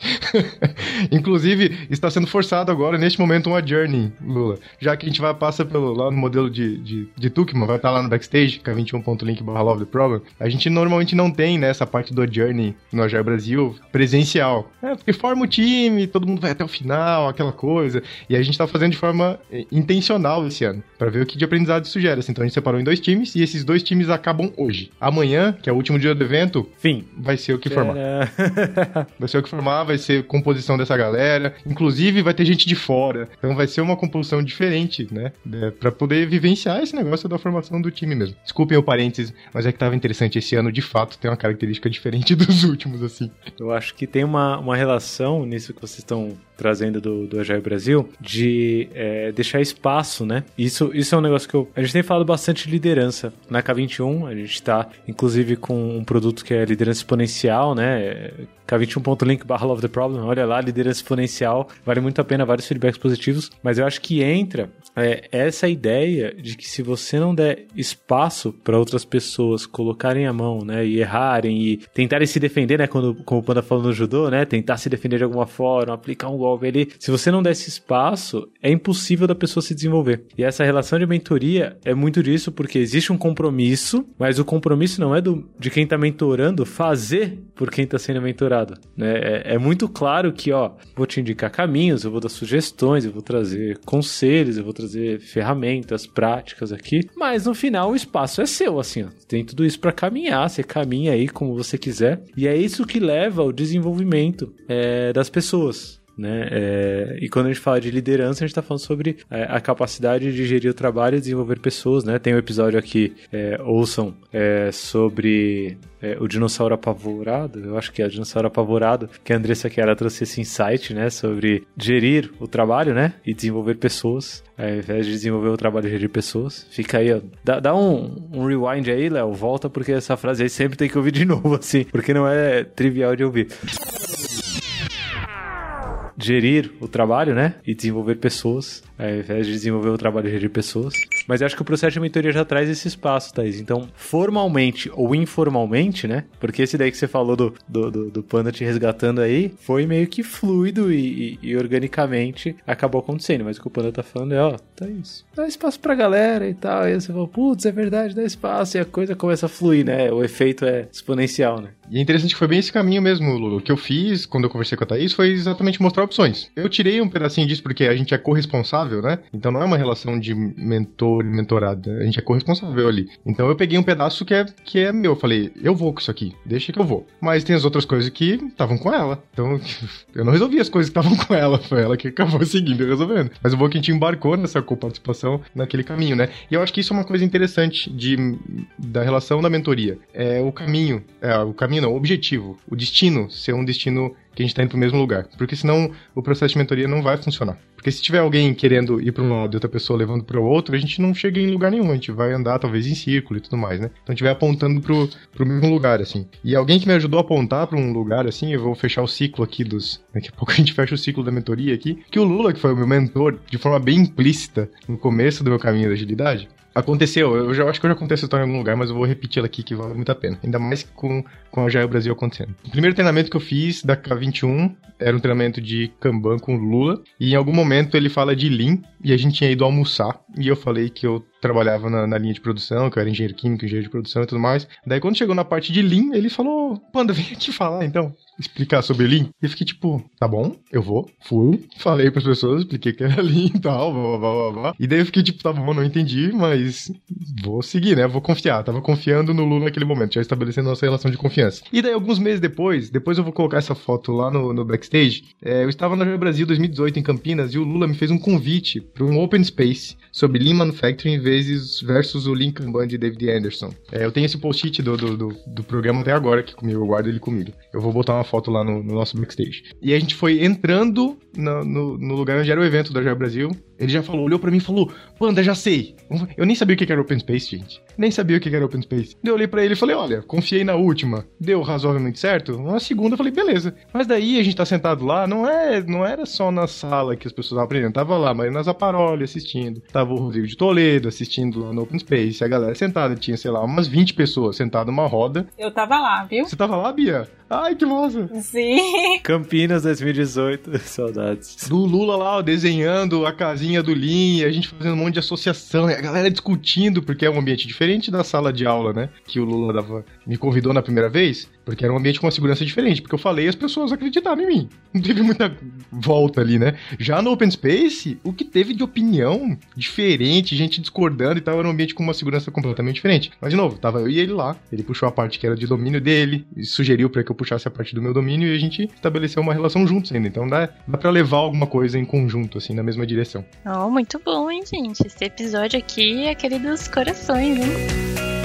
Inclusive, está sendo forçado agora, neste momento, uma journey, Lula. Já que a gente vai passar pelo, lá no modelo de, de, de Tukman, vai estar lá no backstage, k21.link barra love the problem, a gente normalmente não tem né, essa parte do Journey no Agile Brasil presencial. É, porque forma o time, todo mundo vai até o final, aquela coisa. E a gente tá fazendo de forma eh, intencional esse ano, para ver o que de aprendizado isso gera. Então a gente separou em dois times e esses dois times acabam hoje. Amanhã, que é o último dia do evento,
fim,
vai ser o que formar. vai ser o que formar, vai ser composição dessa galera. Inclusive vai ter gente de fora. Então vai ser uma composição diferente, né? para poder vivenciar esse negócio da formação do time mesmo. Desculpem o parênteses, mas é que tava interessante esse ano de fato fato tem uma característica diferente dos últimos, assim.
Eu acho que tem uma, uma relação nisso que vocês estão trazendo do, do Agile Brasil, de é, deixar espaço, né? Isso, isso é um negócio que eu, a gente tem falado bastante de liderança. Na K21, a gente está, inclusive, com um produto que é liderança exponencial, né? K21.link barra Love the Problem, olha lá, liderança exponencial, vale muito a pena, vários feedbacks positivos, mas eu acho que entra é, essa ideia de que se você não der espaço para outras pessoas colocarem a mão, né, e errarem e tentarem se defender, né, quando, como o Panda falou no judô, né, tentar se defender de alguma forma, aplicar um golpe ali, se você não der esse espaço, é impossível da pessoa se desenvolver. E essa relação de mentoria é muito disso porque existe um compromisso, mas o compromisso não é do, de quem tá mentorando fazer por quem tá sendo mentorado, né? É, é muito claro que, ó, vou te indicar caminhos, eu vou dar sugestões, eu vou trazer conselhos, eu vou trazer ferramentas, práticas aqui, mas no final o espaço é seu, assim, ó. Tem tudo isso para caminhar, você caminha aí como você quiser, e é isso que leva ao desenvolvimento é, das pessoas né? É, e quando a gente fala de liderança, a gente está falando sobre é, a capacidade de gerir o trabalho e desenvolver pessoas, né? Tem um episódio aqui, é, ouçam, é, sobre é, o dinossauro apavorado, eu acho que é o dinossauro apavorado, que a Andressa Chiara trouxe esse insight, né? Sobre gerir o trabalho, né? E desenvolver pessoas, ao invés de desenvolver o trabalho e gerir pessoas. Fica aí, ó. Dá, dá um, um rewind aí, Léo, volta, porque essa frase aí sempre tem que ouvir de novo, assim, porque não é trivial de ouvir gerir o trabalho, né? E desenvolver pessoas, ao invés de desenvolver o trabalho e gerir pessoas. Mas eu acho que o processo de mentoria já traz esse espaço, Thaís. Então, formalmente ou informalmente, né? Porque esse daí que você falou do, do, do, do Panda te resgatando aí, foi meio que fluido e, e, e, organicamente acabou acontecendo. Mas o que o Panda tá falando é, ó, tá isso. Dá espaço pra galera e tal. Aí você fala, putz, é verdade, dá espaço. E a coisa começa a fluir, né? O efeito é exponencial, né?
E é interessante que foi bem esse caminho mesmo, Lulu. O que eu fiz quando eu conversei com a Thaís foi exatamente mostrar opções. Eu tirei um pedacinho disso porque a gente é corresponsável, né? Então não é uma relação de mentor e mentorado. A gente é corresponsável ali. Então eu peguei um pedaço que é, que é meu. Eu falei, eu vou com isso aqui, deixa que eu vou. Mas tem as outras coisas que estavam com ela. Então eu não resolvi as coisas que estavam com ela. Foi ela que acabou seguindo e resolvendo. Mas o bom que a gente embarcou nessa coparticipação naquele caminho, né? E eu acho que isso é uma coisa interessante de, da relação da mentoria. É o caminho, é o caminho não, o objetivo, o destino ser um destino que a gente tá indo pro mesmo lugar. Porque senão o processo de mentoria não vai funcionar. Porque se tiver alguém querendo ir para um lado e outra pessoa levando para o outro, a gente não chega em lugar nenhum. A gente vai andar talvez em círculo e tudo mais, né? Então a gente vai apontando pro, pro mesmo lugar, assim. E alguém que me ajudou a apontar para um lugar, assim, eu vou fechar o ciclo aqui dos. Daqui a pouco a gente fecha o ciclo da mentoria aqui. Que o Lula, que foi o meu mentor, de forma bem implícita no começo do meu caminho da agilidade, Aconteceu, eu já acho que eu já contei essa história em algum lugar, mas eu vou repetir ela aqui que vale muito a pena. Ainda mais com, com a Jair Brasil acontecendo. O primeiro treinamento que eu fiz da K21 era um treinamento de Kanban com Lula. E em algum momento ele fala de Lean e a gente tinha ido almoçar. E eu falei que eu trabalhava na, na, linha de produção, que eu era engenheiro químico, engenheiro de produção e tudo mais. Daí quando chegou na parte de Lean, ele falou: Panda, vem aqui falar então. Explicar sobre Lean. E eu fiquei tipo, tá bom, eu vou. Fui, falei pras pessoas, expliquei que era Lean e tal, blá, blá, blá, blá. E daí eu fiquei tipo, tá bom, não entendi, mas vou seguir, né? Vou confiar. Tava confiando no Lula naquele momento, já estabelecendo nossa relação de confiança. E daí alguns meses depois, depois eu vou colocar essa foto lá no, no backstage, é, eu estava no Brasil 2018 em Campinas e o Lula me fez um convite para um open space sobre Lean Manufacturing vezes versus o Lean Kanban de David Anderson. É, eu tenho esse post-it do, do, do, do, programa até agora aqui comigo, eu guardo ele comigo. Eu vou botar uma foto lá no, no nosso backstage. E a gente foi entrando no, no, no lugar onde era o evento da Jair Brasil. Ele já falou, olhou para mim e falou: Panda, já sei. Eu nem sabia o que era Open Space, gente. Nem sabia o que era Open Space. Eu olhei para ele e falei: Olha, confiei na última. Deu razoavelmente certo. Na segunda eu falei: Beleza. Mas daí a gente tá sentado lá, não é, não era só na sala que as pessoas estavam aprendendo. Tava lá, mas nas Aparoli assistindo. Tava o Rodrigo de Toledo assistindo lá no Open Space. A galera sentada. Tinha, sei lá, umas 20 pessoas sentadas numa roda.
Eu tava lá, viu?
Você tava lá, Bia? Ai, que massa!
Sim!
Campinas 2018, saudades.
Do Lula lá, ó, desenhando a casinha do Lean, a gente fazendo um monte de associação, a galera discutindo, porque é um ambiente diferente da sala de aula, né? Que o Lula dava, me convidou na primeira vez, porque era um ambiente com uma segurança diferente, porque eu falei e as pessoas acreditaram em mim. Não teve muita volta ali, né? Já no Open Space, o que teve de opinião diferente, gente discordando e tal, era um ambiente com uma segurança completamente diferente. Mas, de novo, tava eu e ele lá, ele puxou a parte que era de domínio dele, sugeriu para que eu puxasse a parte do meu domínio e a gente estabeleceu uma relação juntos ainda. Então dá, dá pra levar alguma coisa em conjunto, assim, na mesma direção.
Oh, muito bom, hein, gente? Esse episódio aqui é aquele dos corações, hein?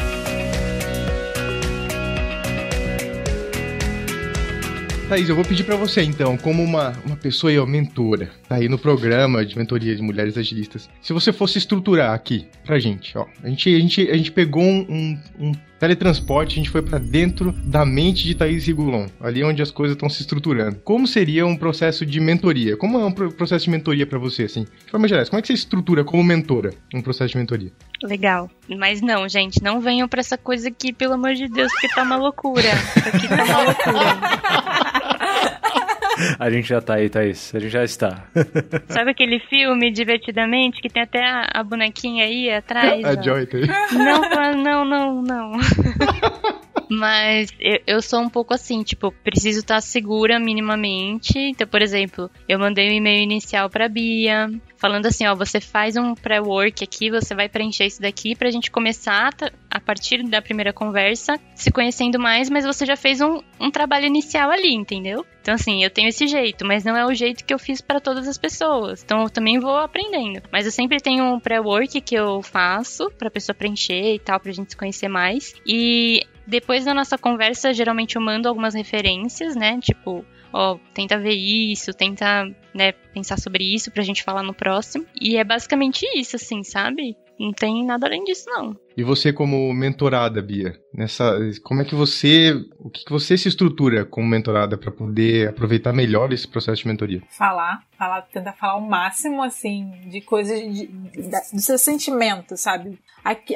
Thaís, eu vou pedir para você então, como uma, uma pessoa aí, ó, mentora, tá aí no programa de mentoria de mulheres agilistas, se você fosse estruturar aqui pra gente, ó, a gente, a gente, a gente pegou um, um teletransporte, a gente foi para dentro da mente de Thaís Rigulon, ali onde as coisas estão se estruturando. Como seria um processo de mentoria? Como é um processo de mentoria para você, assim? De forma geral, como é que você estrutura como mentora um processo de mentoria?
Legal. Mas não, gente, não venham pra essa coisa aqui, pelo amor de Deus, porque tá uma loucura. Isso aqui tá uma loucura.
A gente já tá aí, Thaís. A gente já está.
Sabe aquele filme, Divertidamente, que tem até a, a bonequinha aí atrás?
A Joy tem.
Não, não, não, não. Mas eu, eu, sou um pouco assim, tipo, preciso estar segura minimamente. Então, por exemplo, eu mandei um e-mail inicial pra Bia, falando assim, ó, você faz um pré-work aqui, você vai preencher isso daqui pra gente começar a partir da primeira conversa, se conhecendo mais, mas você já fez um, um trabalho inicial ali, entendeu? Então, assim, eu tenho esse jeito, mas não é o jeito que eu fiz para todas as pessoas. Então, eu também vou aprendendo. Mas eu sempre tenho um pré-work que eu faço pra pessoa preencher e tal, pra gente se conhecer mais. E depois da nossa conversa, geralmente eu mando algumas referências, né? Tipo, ó, tenta ver isso, tenta, né, pensar sobre isso pra gente falar no próximo. E é basicamente isso, assim, sabe? Não tem nada além disso, não.
E você como mentorada, Bia, nessa, como é que você, o que, que você se estrutura como mentorada para poder aproveitar melhor esse processo de mentoria?
Falar, falar, tentar falar o máximo assim de coisas de, do seu sentimento, sabe?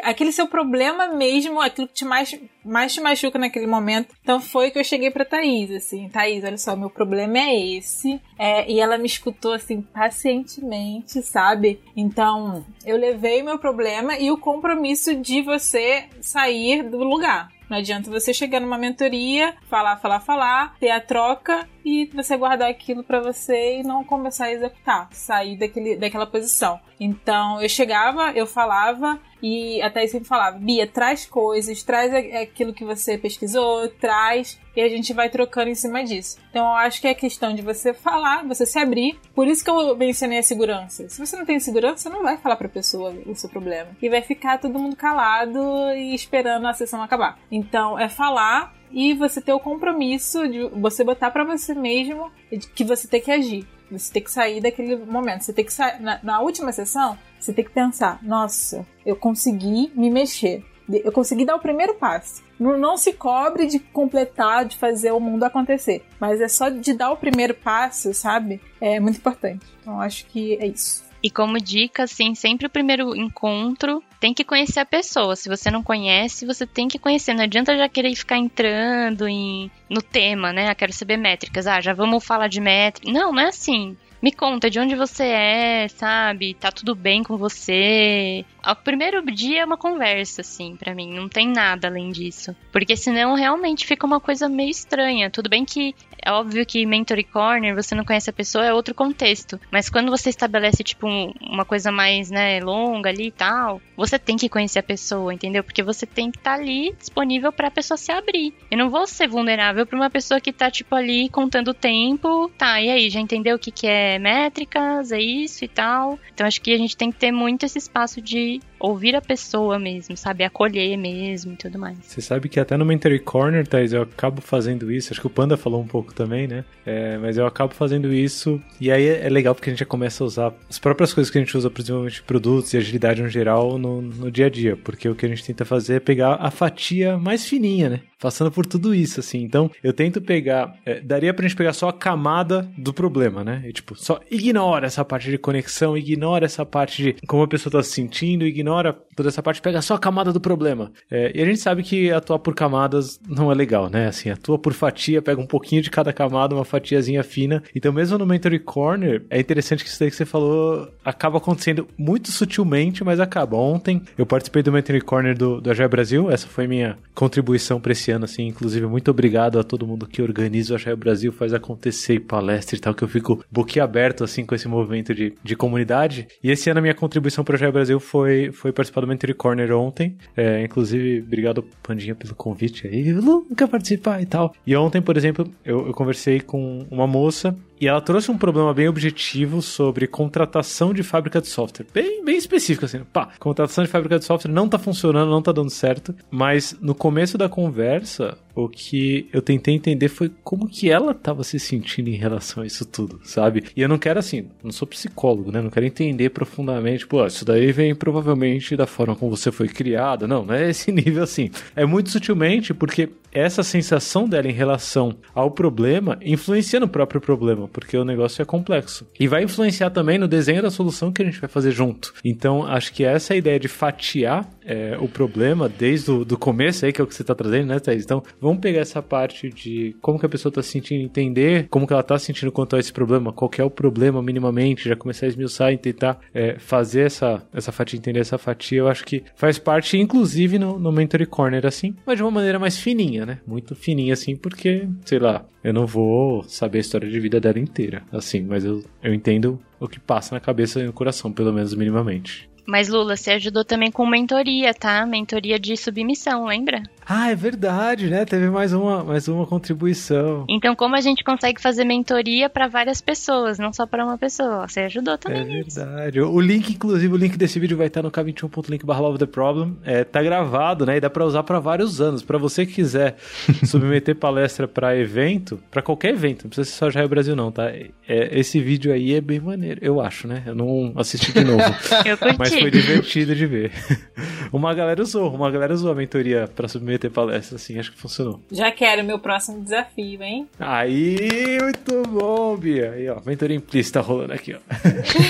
Aquele seu problema mesmo, aquilo que te mais, mais te machuca naquele momento. Então foi que eu cheguei pra Thaís, assim, Thaís, olha só, meu problema é esse. É, e ela me escutou assim pacientemente, sabe? Então eu levei meu problema e o compromisso de você sair do lugar. Não adianta você chegar numa mentoria, falar, falar, falar, ter a troca e você guardar aquilo para você e não começar a executar, sair daquele, daquela posição. Então eu chegava, eu falava e até sempre falava: Bia, traz coisas, traz aquilo que você pesquisou, traz e a gente vai trocando em cima disso. Então eu acho que é questão de você falar, você se abrir. Por isso que eu mencionei a segurança. Se você não tem segurança, não vai falar pra pessoa o seu problema. E vai ficar todo mundo calado e esperando a sessão acabar. Então é falar e você ter o compromisso de você botar para você mesmo que você tem que agir. Você tem que sair daquele momento. Você tem que sair. Na, na última sessão, você tem que pensar: nossa, eu consegui me mexer. Eu consegui dar o primeiro passo. Não, se cobre de completar, de fazer o mundo acontecer. Mas é só de dar o primeiro passo, sabe? É muito importante. Então acho que é isso.
E como dica, assim, sempre o primeiro encontro tem que conhecer a pessoa. Se você não conhece, você tem que conhecer. Não adianta já querer ficar entrando em, no tema, né? Ah, quero saber métricas. Ah, já vamos falar de métricas. Não, não é assim. Me conta de onde você é, sabe? Tá tudo bem com você? O primeiro dia é uma conversa, assim, para mim. Não tem nada além disso. Porque senão realmente fica uma coisa meio estranha. Tudo bem que é óbvio que mentor e corner, você não conhece a pessoa, é outro contexto. Mas quando você estabelece, tipo, um, uma coisa mais, né, longa ali e tal, você tem que conhecer a pessoa, entendeu? Porque você tem que estar tá ali disponível para a pessoa se abrir. Eu não vou ser vulnerável para uma pessoa que tá, tipo, ali contando o tempo. Tá, e aí, já entendeu o que, que é métricas? É isso e tal. Então acho que a gente tem que ter muito esse espaço de ouvir a pessoa mesmo, sabe? Acolher mesmo e tudo mais.
Você sabe que até no Mentory Corner, Thais, eu acabo fazendo isso. Acho que o Panda falou um pouco também, né? É, mas eu acabo fazendo isso. E aí é legal porque a gente já começa a usar as próprias coisas que a gente usa, principalmente produtos e agilidade no geral, no, no dia a dia. Porque o que a gente tenta fazer é pegar a fatia mais fininha, né? Passando por tudo isso, assim. Então, eu tento pegar. É, daria pra gente pegar só a camada do problema, né? E, tipo, só ignora essa parte de conexão, ignora essa parte de como a pessoa tá se sentindo, ignora toda essa parte, pega só a camada do problema. É, e a gente sabe que atuar por camadas não é legal, né? Assim, atua por fatia, pega um pouquinho de cada camada, uma fatiazinha fina. Então, mesmo no Mentory Corner, é interessante que isso daí que você falou acaba acontecendo muito sutilmente, mas acaba. Ontem eu participei do Mentory Corner do, do Brasil, essa foi minha contribuição para esse ano, assim. Inclusive, muito obrigado a todo mundo que organiza o Agile Brasil, faz acontecer palestra e tal, que eu fico boquiaberto, assim, com esse movimento de, de comunidade. E esse ano a minha contribuição para o Agile Brasil foi, foi participar do Mentory Corner ontem. É, inclusive, obrigado, Pandinha, pelo convite aí. Eu nunca participar e tal. E ontem, por exemplo, eu, eu conversei com uma moça e ela trouxe um problema bem objetivo sobre contratação de fábrica de software. Bem, bem específico, assim. Pá, contratação de fábrica de software não tá funcionando, não tá dando certo. Mas no começo da conversa, o que eu tentei entender foi como que ela tava se sentindo em relação a isso tudo, sabe? E eu não quero, assim, não sou psicólogo, né? Não quero entender profundamente, pô, isso daí vem provavelmente da forma como você foi criada. Não, não é esse nível assim. É muito sutilmente, porque essa sensação dela em relação ao problema influencia no próprio problema, porque o negócio é complexo. E vai influenciar também no desenho da solução que a gente vai fazer junto. Então, acho que essa é ideia de fatiar é, o problema desde o do começo aí, que é o que você está trazendo, né, Thaís? Então, vamos pegar essa parte de como que a pessoa está se sentindo, entender como que ela está se sentindo quanto a esse problema, qual é o problema minimamente, já começar a esmiuçar e tentar é, fazer essa, essa fatia, entender essa fatia, eu acho que faz parte, inclusive, no, no Mentory Corner, assim, mas de uma maneira mais fininha, né? Muito fininha assim, porque, sei lá, eu não vou saber a história de vida dela inteira, assim, mas eu, eu entendo o que passa na cabeça e no coração, pelo menos minimamente.
Mas Lula, você ajudou também com mentoria, tá? Mentoria de submissão, lembra?
Ah, é verdade, né? Teve mais uma, mais uma contribuição.
Então, como a gente consegue fazer mentoria para várias pessoas, não só para uma pessoa? Você ajudou também.
É verdade. O link, inclusive, o link desse vídeo vai estar no k21.link barra the problem. É, tá gravado, né? E dá para usar para vários anos. Para você que quiser submeter palestra para evento, para qualquer evento, não precisa ser só Jair Brasil não, tá? É, esse vídeo aí é bem maneiro, eu acho, né? Eu não assisti de novo.
eu curti.
Mas foi divertido de ver. uma galera usou, uma galera usou a mentoria para submeter palestra, assim, acho que funcionou.
Já quero meu próximo desafio, hein?
Aí, muito bom, Bia. Aí, ó, mentoria implícita rolando aqui, ó.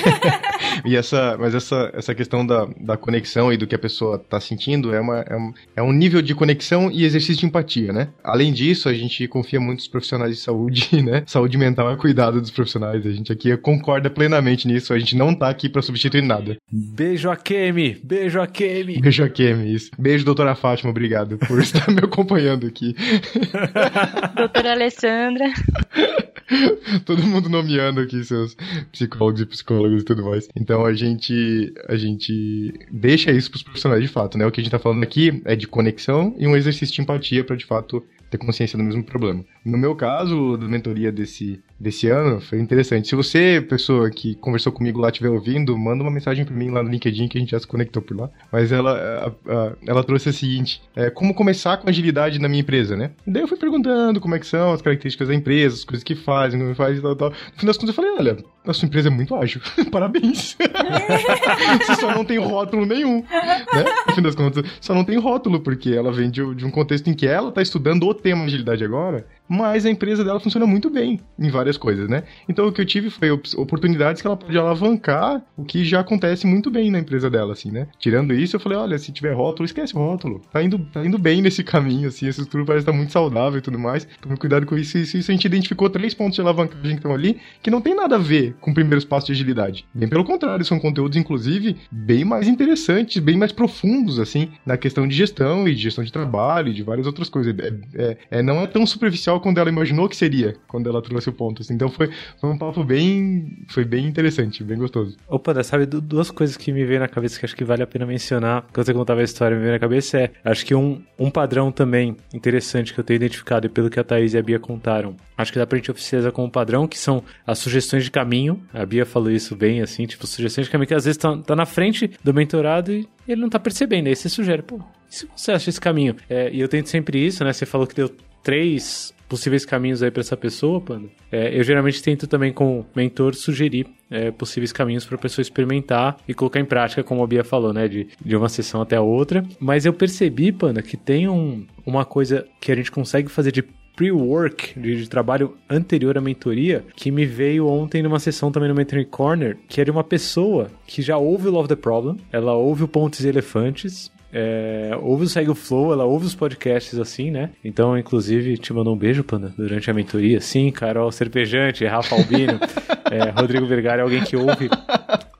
e essa, mas essa, essa questão da, da conexão e do que a pessoa tá sentindo é, uma, é, um, é um nível de conexão e exercício de empatia, né? Além disso, a gente confia muito nos profissionais de saúde, né? Saúde mental é cuidado dos profissionais. A gente aqui concorda plenamente nisso. A gente não tá aqui para substituir nada.
Beijo a Kemi, beijo a Kemi.
Beijo a Kemi, isso. Beijo, doutora Fátima, obrigado por estar me acompanhando aqui.
doutora Alessandra.
Todo mundo nomeando aqui seus psicólogos e psicólogas e tudo mais. Então a gente a gente deixa isso pros profissionais de fato, né? O que a gente tá falando aqui é de conexão e um exercício de empatia para de fato ter consciência do mesmo problema. No meu caso, da mentoria desse, desse ano, foi interessante. Se você, pessoa que conversou comigo lá, estiver ouvindo, manda uma mensagem para mim lá no LinkedIn, que a gente já se conectou por lá. Mas ela, a, a, ela trouxe o seguinte: é, como começar com agilidade na minha empresa, né? Daí eu fui perguntando como é que são as características da empresa, as coisas que fazem, como faz e tal, tal. No fim das contas, eu falei: olha, a sua empresa é muito ágil. Parabéns. você só não tem rótulo nenhum. Né? No fim das contas, só não tem rótulo, porque ela vem de, de um contexto em que ela está estudando o tema agilidade agora mas a empresa dela funciona muito bem em várias coisas, né? Então o que eu tive foi oportunidades que ela pode alavancar o que já acontece muito bem na empresa dela, assim, né? Tirando isso, eu falei, olha, se tiver rótulo, esquece o rótulo. Tá indo, tá indo bem nesse caminho, assim, essa estrutura parece estar tá muito saudável e tudo mais. Tome cuidado com isso. Isso, isso a gente identificou três pontos de alavancagem que estão ali, que não tem nada a ver com primeiros passos de agilidade. Bem pelo contrário, são conteúdos, inclusive, bem mais interessantes, bem mais profundos, assim, na questão de gestão e de gestão de trabalho e de várias outras coisas. É, é, é não é tão superficial quando ela imaginou que seria, quando ela trouxe o ponto. Assim. Então foi, foi um papo bem. Foi bem interessante, bem gostoso.
Opa, sabe, duas coisas que me veio na cabeça que acho que vale a pena mencionar. Quando você contava a história, me veio na cabeça é. Acho que um, um padrão também interessante que eu tenho identificado, e pelo que a Thaís e a Bia contaram, acho que dá pra gente oficializar como padrão, que são as sugestões de caminho. A Bia falou isso bem, assim, tipo, sugestões de caminho que às vezes tá, tá na frente do mentorado e ele não tá percebendo. Aí você sugere, pô, se você acha esse caminho? É, e eu tento sempre isso, né? Você falou que deu três possíveis caminhos aí para essa pessoa, Panda. É, eu geralmente tento também, como mentor, sugerir é, possíveis caminhos para a pessoa experimentar e colocar em prática, como a Bia falou, né? De, de uma sessão até a outra. Mas eu percebi, Panda, que tem um, uma coisa que a gente consegue fazer de pre-work, de, de, trabalho anterior à mentoria, que me veio ontem numa sessão também no Mentoring Corner, que era uma pessoa que já ouve o Love the Problem, ela ouve o Pontos e Elefantes, é, ouve o Segue o Flow, ela ouve os podcasts assim, né? Então, inclusive, te mandou um beijo, Panda, durante a mentoria. Sim, Carol Serpejante, Rafa Albino, é, Rodrigo Vergara, alguém que ouve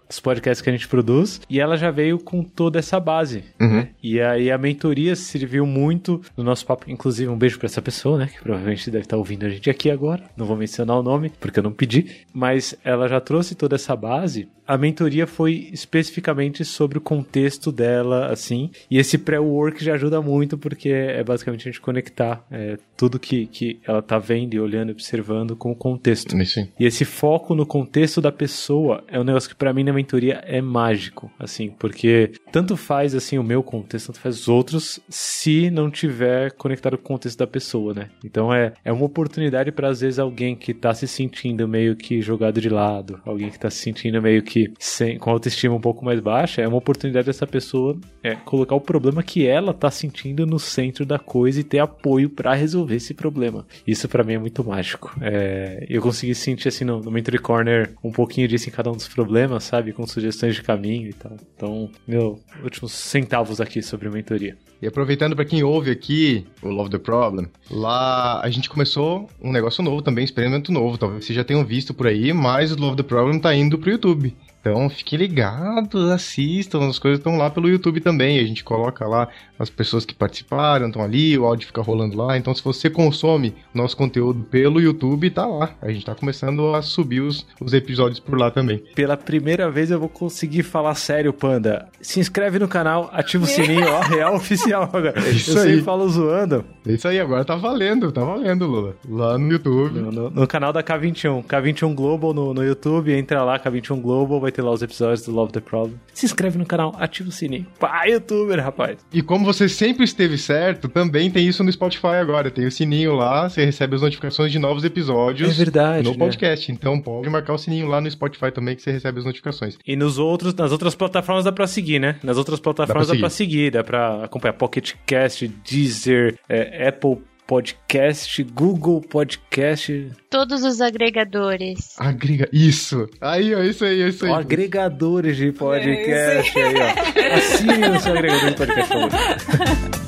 os podcasts que a gente produz, e ela já veio com toda essa base. Uhum. E aí a mentoria serviu muito no nosso papo. Inclusive, um beijo para essa pessoa, né? Que provavelmente deve estar ouvindo a gente aqui agora. Não vou mencionar o nome, porque eu não pedi. Mas ela já trouxe toda essa base. A mentoria foi especificamente sobre o contexto dela, assim. E esse pré-work já ajuda muito, porque é basicamente a gente conectar é, tudo que, que ela tá vendo e olhando e observando com o contexto.
Sim.
E esse foco no contexto da pessoa é um negócio que para mim na mentoria é mágico, assim, porque tanto faz assim o meu contexto, tanto faz os outros, se não tiver conectado com o contexto da pessoa, né? Então é, é uma oportunidade para às vezes alguém que tá se sentindo meio que jogado de lado, alguém que tá se sentindo meio que sem, com autoestima um pouco mais baixa, é uma oportunidade dessa pessoa é, colocar o problema que ela tá sentindo no centro da coisa e ter apoio para resolver esse problema. Isso para mim é muito mágico. É, eu consegui sentir assim no, no Corner um pouquinho disso em cada um dos problemas, sabe? Sabe? Com sugestões de caminho e tal. Então, meu, últimos centavos aqui sobre mentoria.
E aproveitando para quem ouve aqui o Love the Problem, lá a gente começou um negócio novo também, experimento novo. Talvez vocês já tenham visto por aí, mas o Love the Problem tá indo pro YouTube. Então fiquem ligados, assistam, as coisas estão lá pelo YouTube também. A gente coloca lá as pessoas que participaram, estão ali, o áudio fica rolando lá. Então se você consome nosso conteúdo pelo YouTube, tá lá. A gente tá começando a subir os, os episódios por lá também.
Pela primeira vez eu vou conseguir falar sério, Panda. Se inscreve no canal, ativa o sininho, ó, real oficial agora. É isso eu aí. sempre falo zoando.
É isso aí, agora tá valendo, tá valendo, Lula. Lá no YouTube.
No, no, no canal da K21. K21 Global no, no YouTube, entra lá, K21 Global, vai ter lá os episódios do Love the Problem. Se inscreve no canal, ativa o sininho. Pá, youtuber, rapaz.
E como você sempre esteve certo, também tem isso no Spotify agora. Tem o sininho lá, você recebe as notificações de novos episódios.
É verdade.
No né? podcast. Então pode marcar o sininho lá no Spotify também que você recebe as notificações.
E nos outros, nas outras plataformas dá pra seguir, né? Nas outras plataformas dá pra seguir, dá pra, seguir, dá pra acompanhar Pocket Cast, Deezer, é, Apple Podcast, Google Podcast.
Todos os agregadores.
Agrega. Isso. Aí, ó, isso aí, isso aí. Ó,
agregadores de podcast é aí, ó. Assine o seu agregador de podcast, por favor.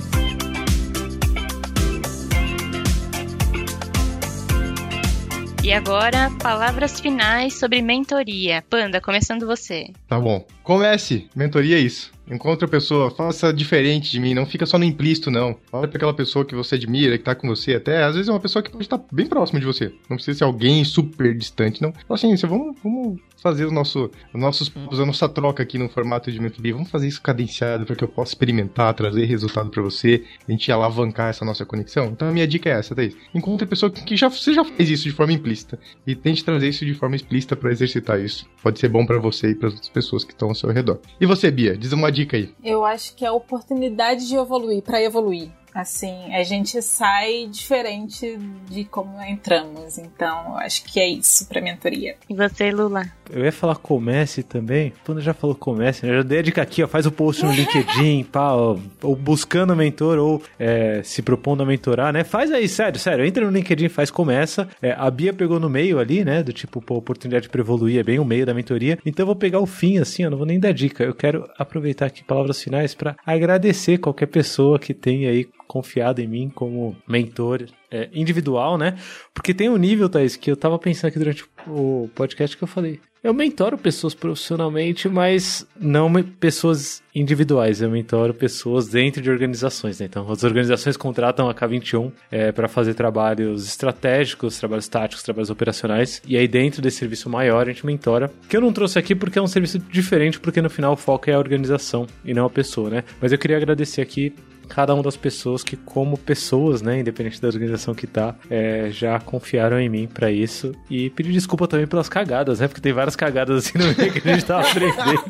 E agora, palavras finais sobre mentoria. Panda, começando você.
Tá bom. Comece. Mentoria é isso. Encontra a pessoa, faça diferente de mim, não fica só no implícito, não. Olha pra aquela pessoa que você admira, que tá com você, até às vezes é uma pessoa que pode estar bem próximo de você. Não precisa ser alguém super distante, não. Então, assim, vamos, vamos fazer o nosso, os nossos a nossa troca aqui no formato de mentoria. Vamos fazer isso cadenciado para que eu possa experimentar, trazer resultado para você, a gente alavancar essa nossa conexão. Então a minha dica é essa, Thaís. Encontre a pessoa que já, você já fez isso de forma implícita e tente trazer isso de forma explícita para exercitar isso. Pode ser bom para você e para as pessoas que estão ao seu redor. E você, Bia, diz uma dica aí.
Eu acho que é a oportunidade de evoluir, para evoluir. Assim, a gente sai diferente de como entramos. Então, eu acho que é isso pra mentoria.
E você, Lula?
Eu ia falar comece também. Quando já falou comece, né? Eu já dei a dica aqui, ó. Faz o post no LinkedIn, pá, ó, ou buscando mentor, ou é, se propondo a mentorar, né? Faz aí, sério, sério. Entra no LinkedIn, faz, começa. É, a Bia pegou no meio ali, né? Do tipo, pô, oportunidade para evoluir é bem o meio da mentoria. Então eu vou pegar o fim, assim, ó. Não vou nem dar dica. Eu quero aproveitar aqui palavras finais para agradecer qualquer pessoa que tenha aí confiado em mim como mentor é, individual, né? Porque tem um nível, Thaís, que eu tava pensando aqui durante o podcast que eu falei. Eu mentoro pessoas profissionalmente, mas não pessoas individuais. Eu mentoro pessoas dentro de organizações. Né? Então, as organizações contratam a K21 é, para fazer trabalhos estratégicos, trabalhos táticos, trabalhos operacionais. E aí, dentro desse serviço maior, a gente mentora. Que eu não trouxe aqui porque é um serviço diferente, porque no final o foco é a organização e não a pessoa, né? Mas eu queria agradecer aqui cada uma das pessoas que, como pessoas, né, independente da organização que tá, é, já confiaram em mim para isso. E pedir desculpa também pelas cagadas, né? Porque tem várias cagadas assim no meio que a gente tá aprendendo.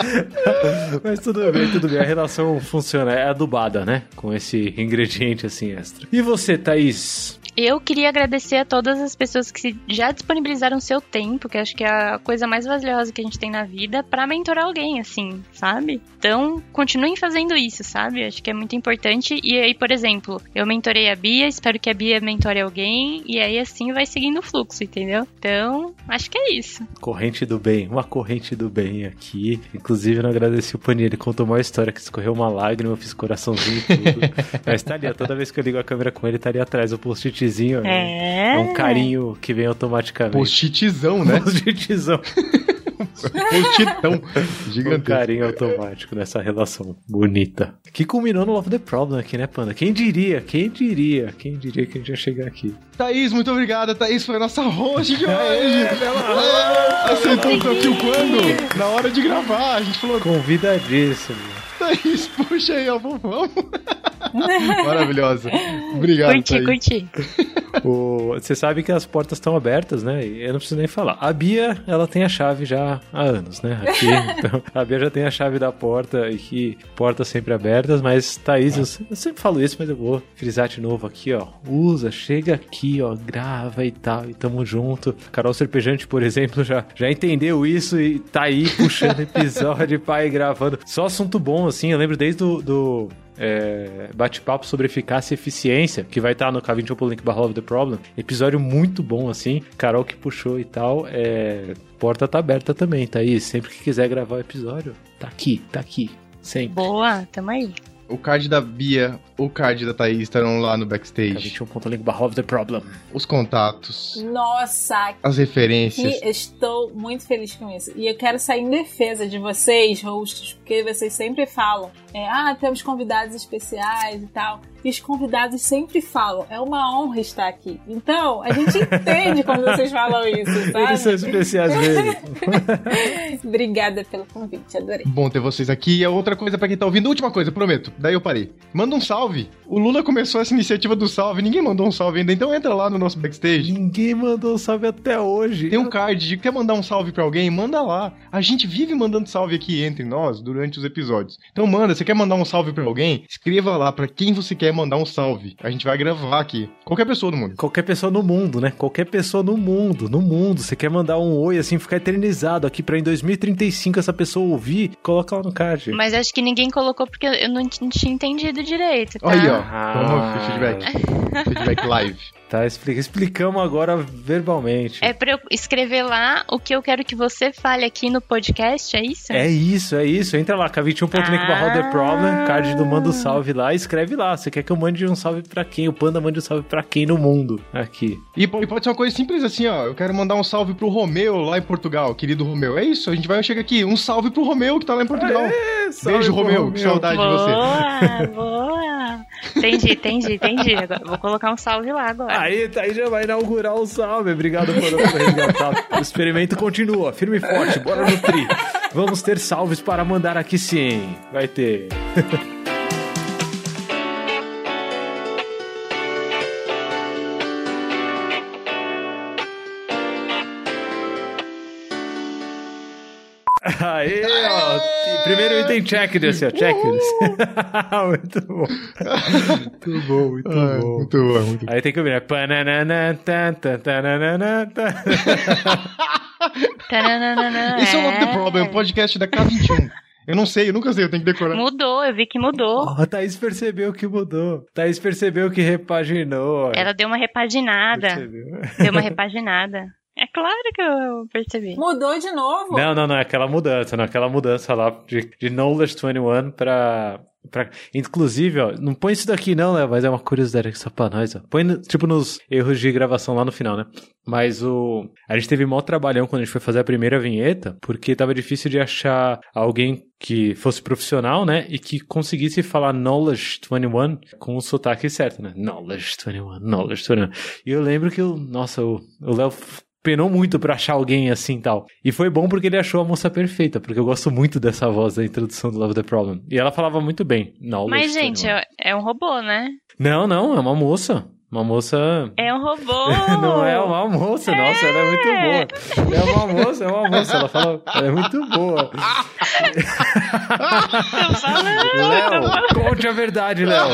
Mas tudo bem, tudo bem. A relação funciona, é adubada, né? Com esse ingrediente assim extra. E você, Thaís?
Eu queria agradecer a todas as pessoas que já disponibilizaram seu tempo, que acho que é a coisa mais valiosa que a gente tem na vida, para mentorar alguém, assim, sabe? Então, continuem fazendo isso, sabe? Acho que é muito importante. E aí, por exemplo, eu mentorei a Bia, espero que a Bia mentore alguém, e aí assim vai seguindo o fluxo, entendeu? Então, acho que é isso.
Corrente do bem, uma corrente do bem aqui. Inclusive, eu não agradeci o Pani, ele contou uma história que escorreu uma lágrima, eu fiz coraçãozinho e tudo. Mas tá ali, toda vez que eu ligo a câmera com ele, tá ali atrás o post postitzinho.
É.
é um carinho que vem automaticamente.
Postitzão, né?
Postitzão.
Postitão. Gigantesco.
Um carinho automático nessa relação bonita. Que culminou no Love the Problem aqui, né, Panda? Quem diria? Quem diria? Quem diria que a gente ia chegar aqui?
Thaís, muito obrigada. Thaís foi a nossa host de hoje. É, aceitou o quando? Na hora de gravar. A gente falou.
Convidadíssimo.
Thaís, puxa aí, ó, vamos. Maravilhosa. Obrigado,
curti,
Thaís.
Curti,
Você sabe que as portas estão abertas, né? Eu não preciso nem falar. A Bia, ela tem a chave já há anos, né? Aqui, então, a Bia já tem a chave da porta e que portas sempre abertas, mas Thaís, eu, eu sempre falo isso, mas eu vou frisar de novo aqui, ó. Usa, chega aqui, ó, grava e tal, e tamo junto. Carol Serpejante, por exemplo, já, já entendeu isso e tá aí puxando episódio, pai, gravando. Só assunto bom, assim, eu lembro desde do, do é, bate-papo sobre eficácia e eficiência, que vai estar no k21.link barra of the problem. Episódio muito bom, assim. Carol que puxou e tal. É, porta tá aberta também, tá aí. Sempre que quiser gravar o episódio, tá aqui, tá aqui. Sempre.
Boa, tamo aí.
O card da Bia, o card da Thaís estarão lá no backstage.
k21.link barra of the problem.
Os contatos.
Nossa,
as referências.
Estou muito feliz com isso. E eu quero sair em defesa de vocês, hosts, porque vocês sempre falam: é, ah, temos convidados especiais e tal. E os convidados sempre falam: é uma honra estar aqui. Então, a gente entende quando vocês falam isso, sabe?
Eles são especiais mesmo.
Obrigada pelo convite, adorei.
Bom ter vocês aqui. E a outra coisa para quem tá ouvindo, última coisa, prometo. Daí eu parei. Manda um salve. O Lula começou essa iniciativa do salve, ninguém mandou um salve ainda, então entra lá no nosso backstage.
Ninguém mandou um salve até hoje.
Tem um card de quer mandar um salve para alguém, manda lá. A gente vive mandando salve aqui entre nós durante os episódios. Então manda, você quer mandar um salve para alguém? Escreva lá para quem você quer mandar um salve. A gente vai gravar aqui. Qualquer pessoa do mundo.
Qualquer pessoa no mundo, né? Qualquer pessoa no mundo, no mundo. Você quer mandar um oi assim, ficar eternizado aqui para em 2035 essa pessoa ouvir, coloca lá no card.
Mas acho que ninguém colocou porque eu não tinha entendido direito, tá?
Aí, ó. Toma feedback. feedback live.
Tá, explica, explicamos agora verbalmente.
É pra eu escrever lá o que eu quero que você fale aqui no podcast, é isso?
É isso, é isso. Entra lá, k21.link ah. The Problem, card do Manda Salve lá, escreve lá. Você quer que eu mande um salve pra quem? O Panda mande um salve pra quem no mundo aqui.
E, e pode ser uma coisa simples assim, ó. Eu quero mandar um salve pro Romeu lá em Portugal, querido Romeu. É isso, a gente vai chegar aqui. Um salve pro Romeu que tá lá em Portugal.
salve
Beijo, Romeu.
Romeu.
Que saudade de você.
Boa, boa. Entendi, entendi, entendi. Agora, vou colocar um salve lá agora.
Aí, aí já vai inaugurar o salve. Obrigado por resgatar. O experimento continua, firme e forte, bora no tri. Vamos ter salves para mandar aqui sim. Vai ter. Aí, ó. Primeiro item checklist, ó. Checklist. muito bom. Muito bom, muito
Ah,
bom.
muito bom, muito bom.
Aí tem que ouvir, né? Pananana, tan, tan, tananana, tan.
Tananana,
Esse é o Love the Problem, podcast da K21. Eu não sei, eu nunca sei, eu tenho que decorar.
Mudou, eu vi que mudou.
Ó, a Thaís percebeu que mudou. Thaís percebeu que repaginou.
Ela deu uma repaginada.
Percebeu.
Deu uma repaginada. É claro que eu percebi.
Mudou de novo?
Não, não, não, é aquela mudança, não, é aquela mudança lá de, de Knowledge 21 pra, pra. Inclusive, ó, não põe isso daqui não, Léo, mas é uma curiosidade aqui só pra nós, ó. Põe, no- tipo, nos erros de gravação lá no final, né? Mas o. A gente teve maior trabalhão quando a gente foi fazer a primeira vinheta, porque tava difícil de achar alguém que fosse profissional, né? E que conseguisse falar Knowledge 21 com o sotaque certo, né? Knowledge 21, Knowledge 21. E eu lembro que o. Nossa, o o Léo penou muito pra achar alguém assim e tal. E foi bom porque ele achou a moça perfeita, porque eu gosto muito dessa voz da introdução do Love the Problem. E ela falava muito bem. Knowledge
Mas, gente,
21.
é, é um robô, né?
Não, não, é uma moça. Uma moça.
É um robô!
Não é uma moça, nossa, ela é muito boa. É uma moça, é uma moça, ela fala. Ela é muito boa.
Tô
Léo,
falando.
conte a verdade, Léo.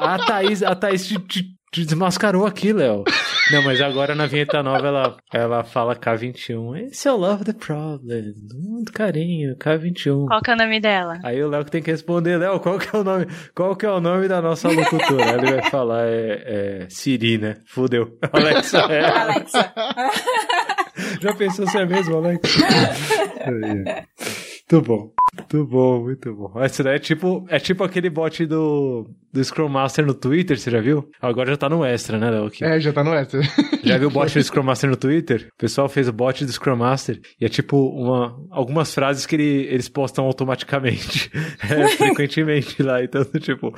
A Thaís, a Thaís te, te- te desmascarou aqui, Léo. Não, mas agora na vinheta nova ela, ela fala K21. Esse é o Love the Problem. Muito carinho, K21.
Qual que é o nome dela?
Aí o Léo que tem que responder, Léo, qual que é o nome? Qual que é o nome da nossa locutora? Ele vai falar, é, é Siri, né? Fudeu. Alexa, é.
Alexa.
Já pensou se é mesmo, Alex? muito bom. Muito bom, muito bom. Esse daí é tipo, é tipo aquele bot do, do Scrum Master no Twitter, você já viu? Agora já tá no extra, né, Léo?
É, já tá no extra.
Já viu o bot do Scrum Master no Twitter? O pessoal fez o bot do Scrum Master e é tipo uma, algumas frases que ele- eles postam automaticamente, é, frequentemente lá. Então, tipo,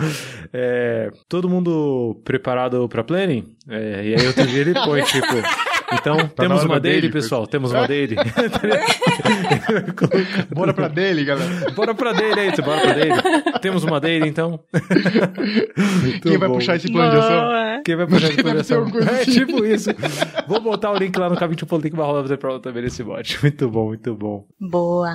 é, todo mundo preparado pra planning? É, e aí outro dia ele põe, tipo, então
na
temos uma daily, pessoal, temos uma daily.
Bora pra dele, galera.
Bora pra daily aí, bora pra daily. Temos uma daily, então?
Quem vai puxar esse plano de ação?
Quem vai puxar
ter
coleção?
alguma coisa
É
assim.
tipo isso. Vou botar o link lá no k21.link barra Love the Problem também nesse bot. Muito bom, muito bom.
Boa.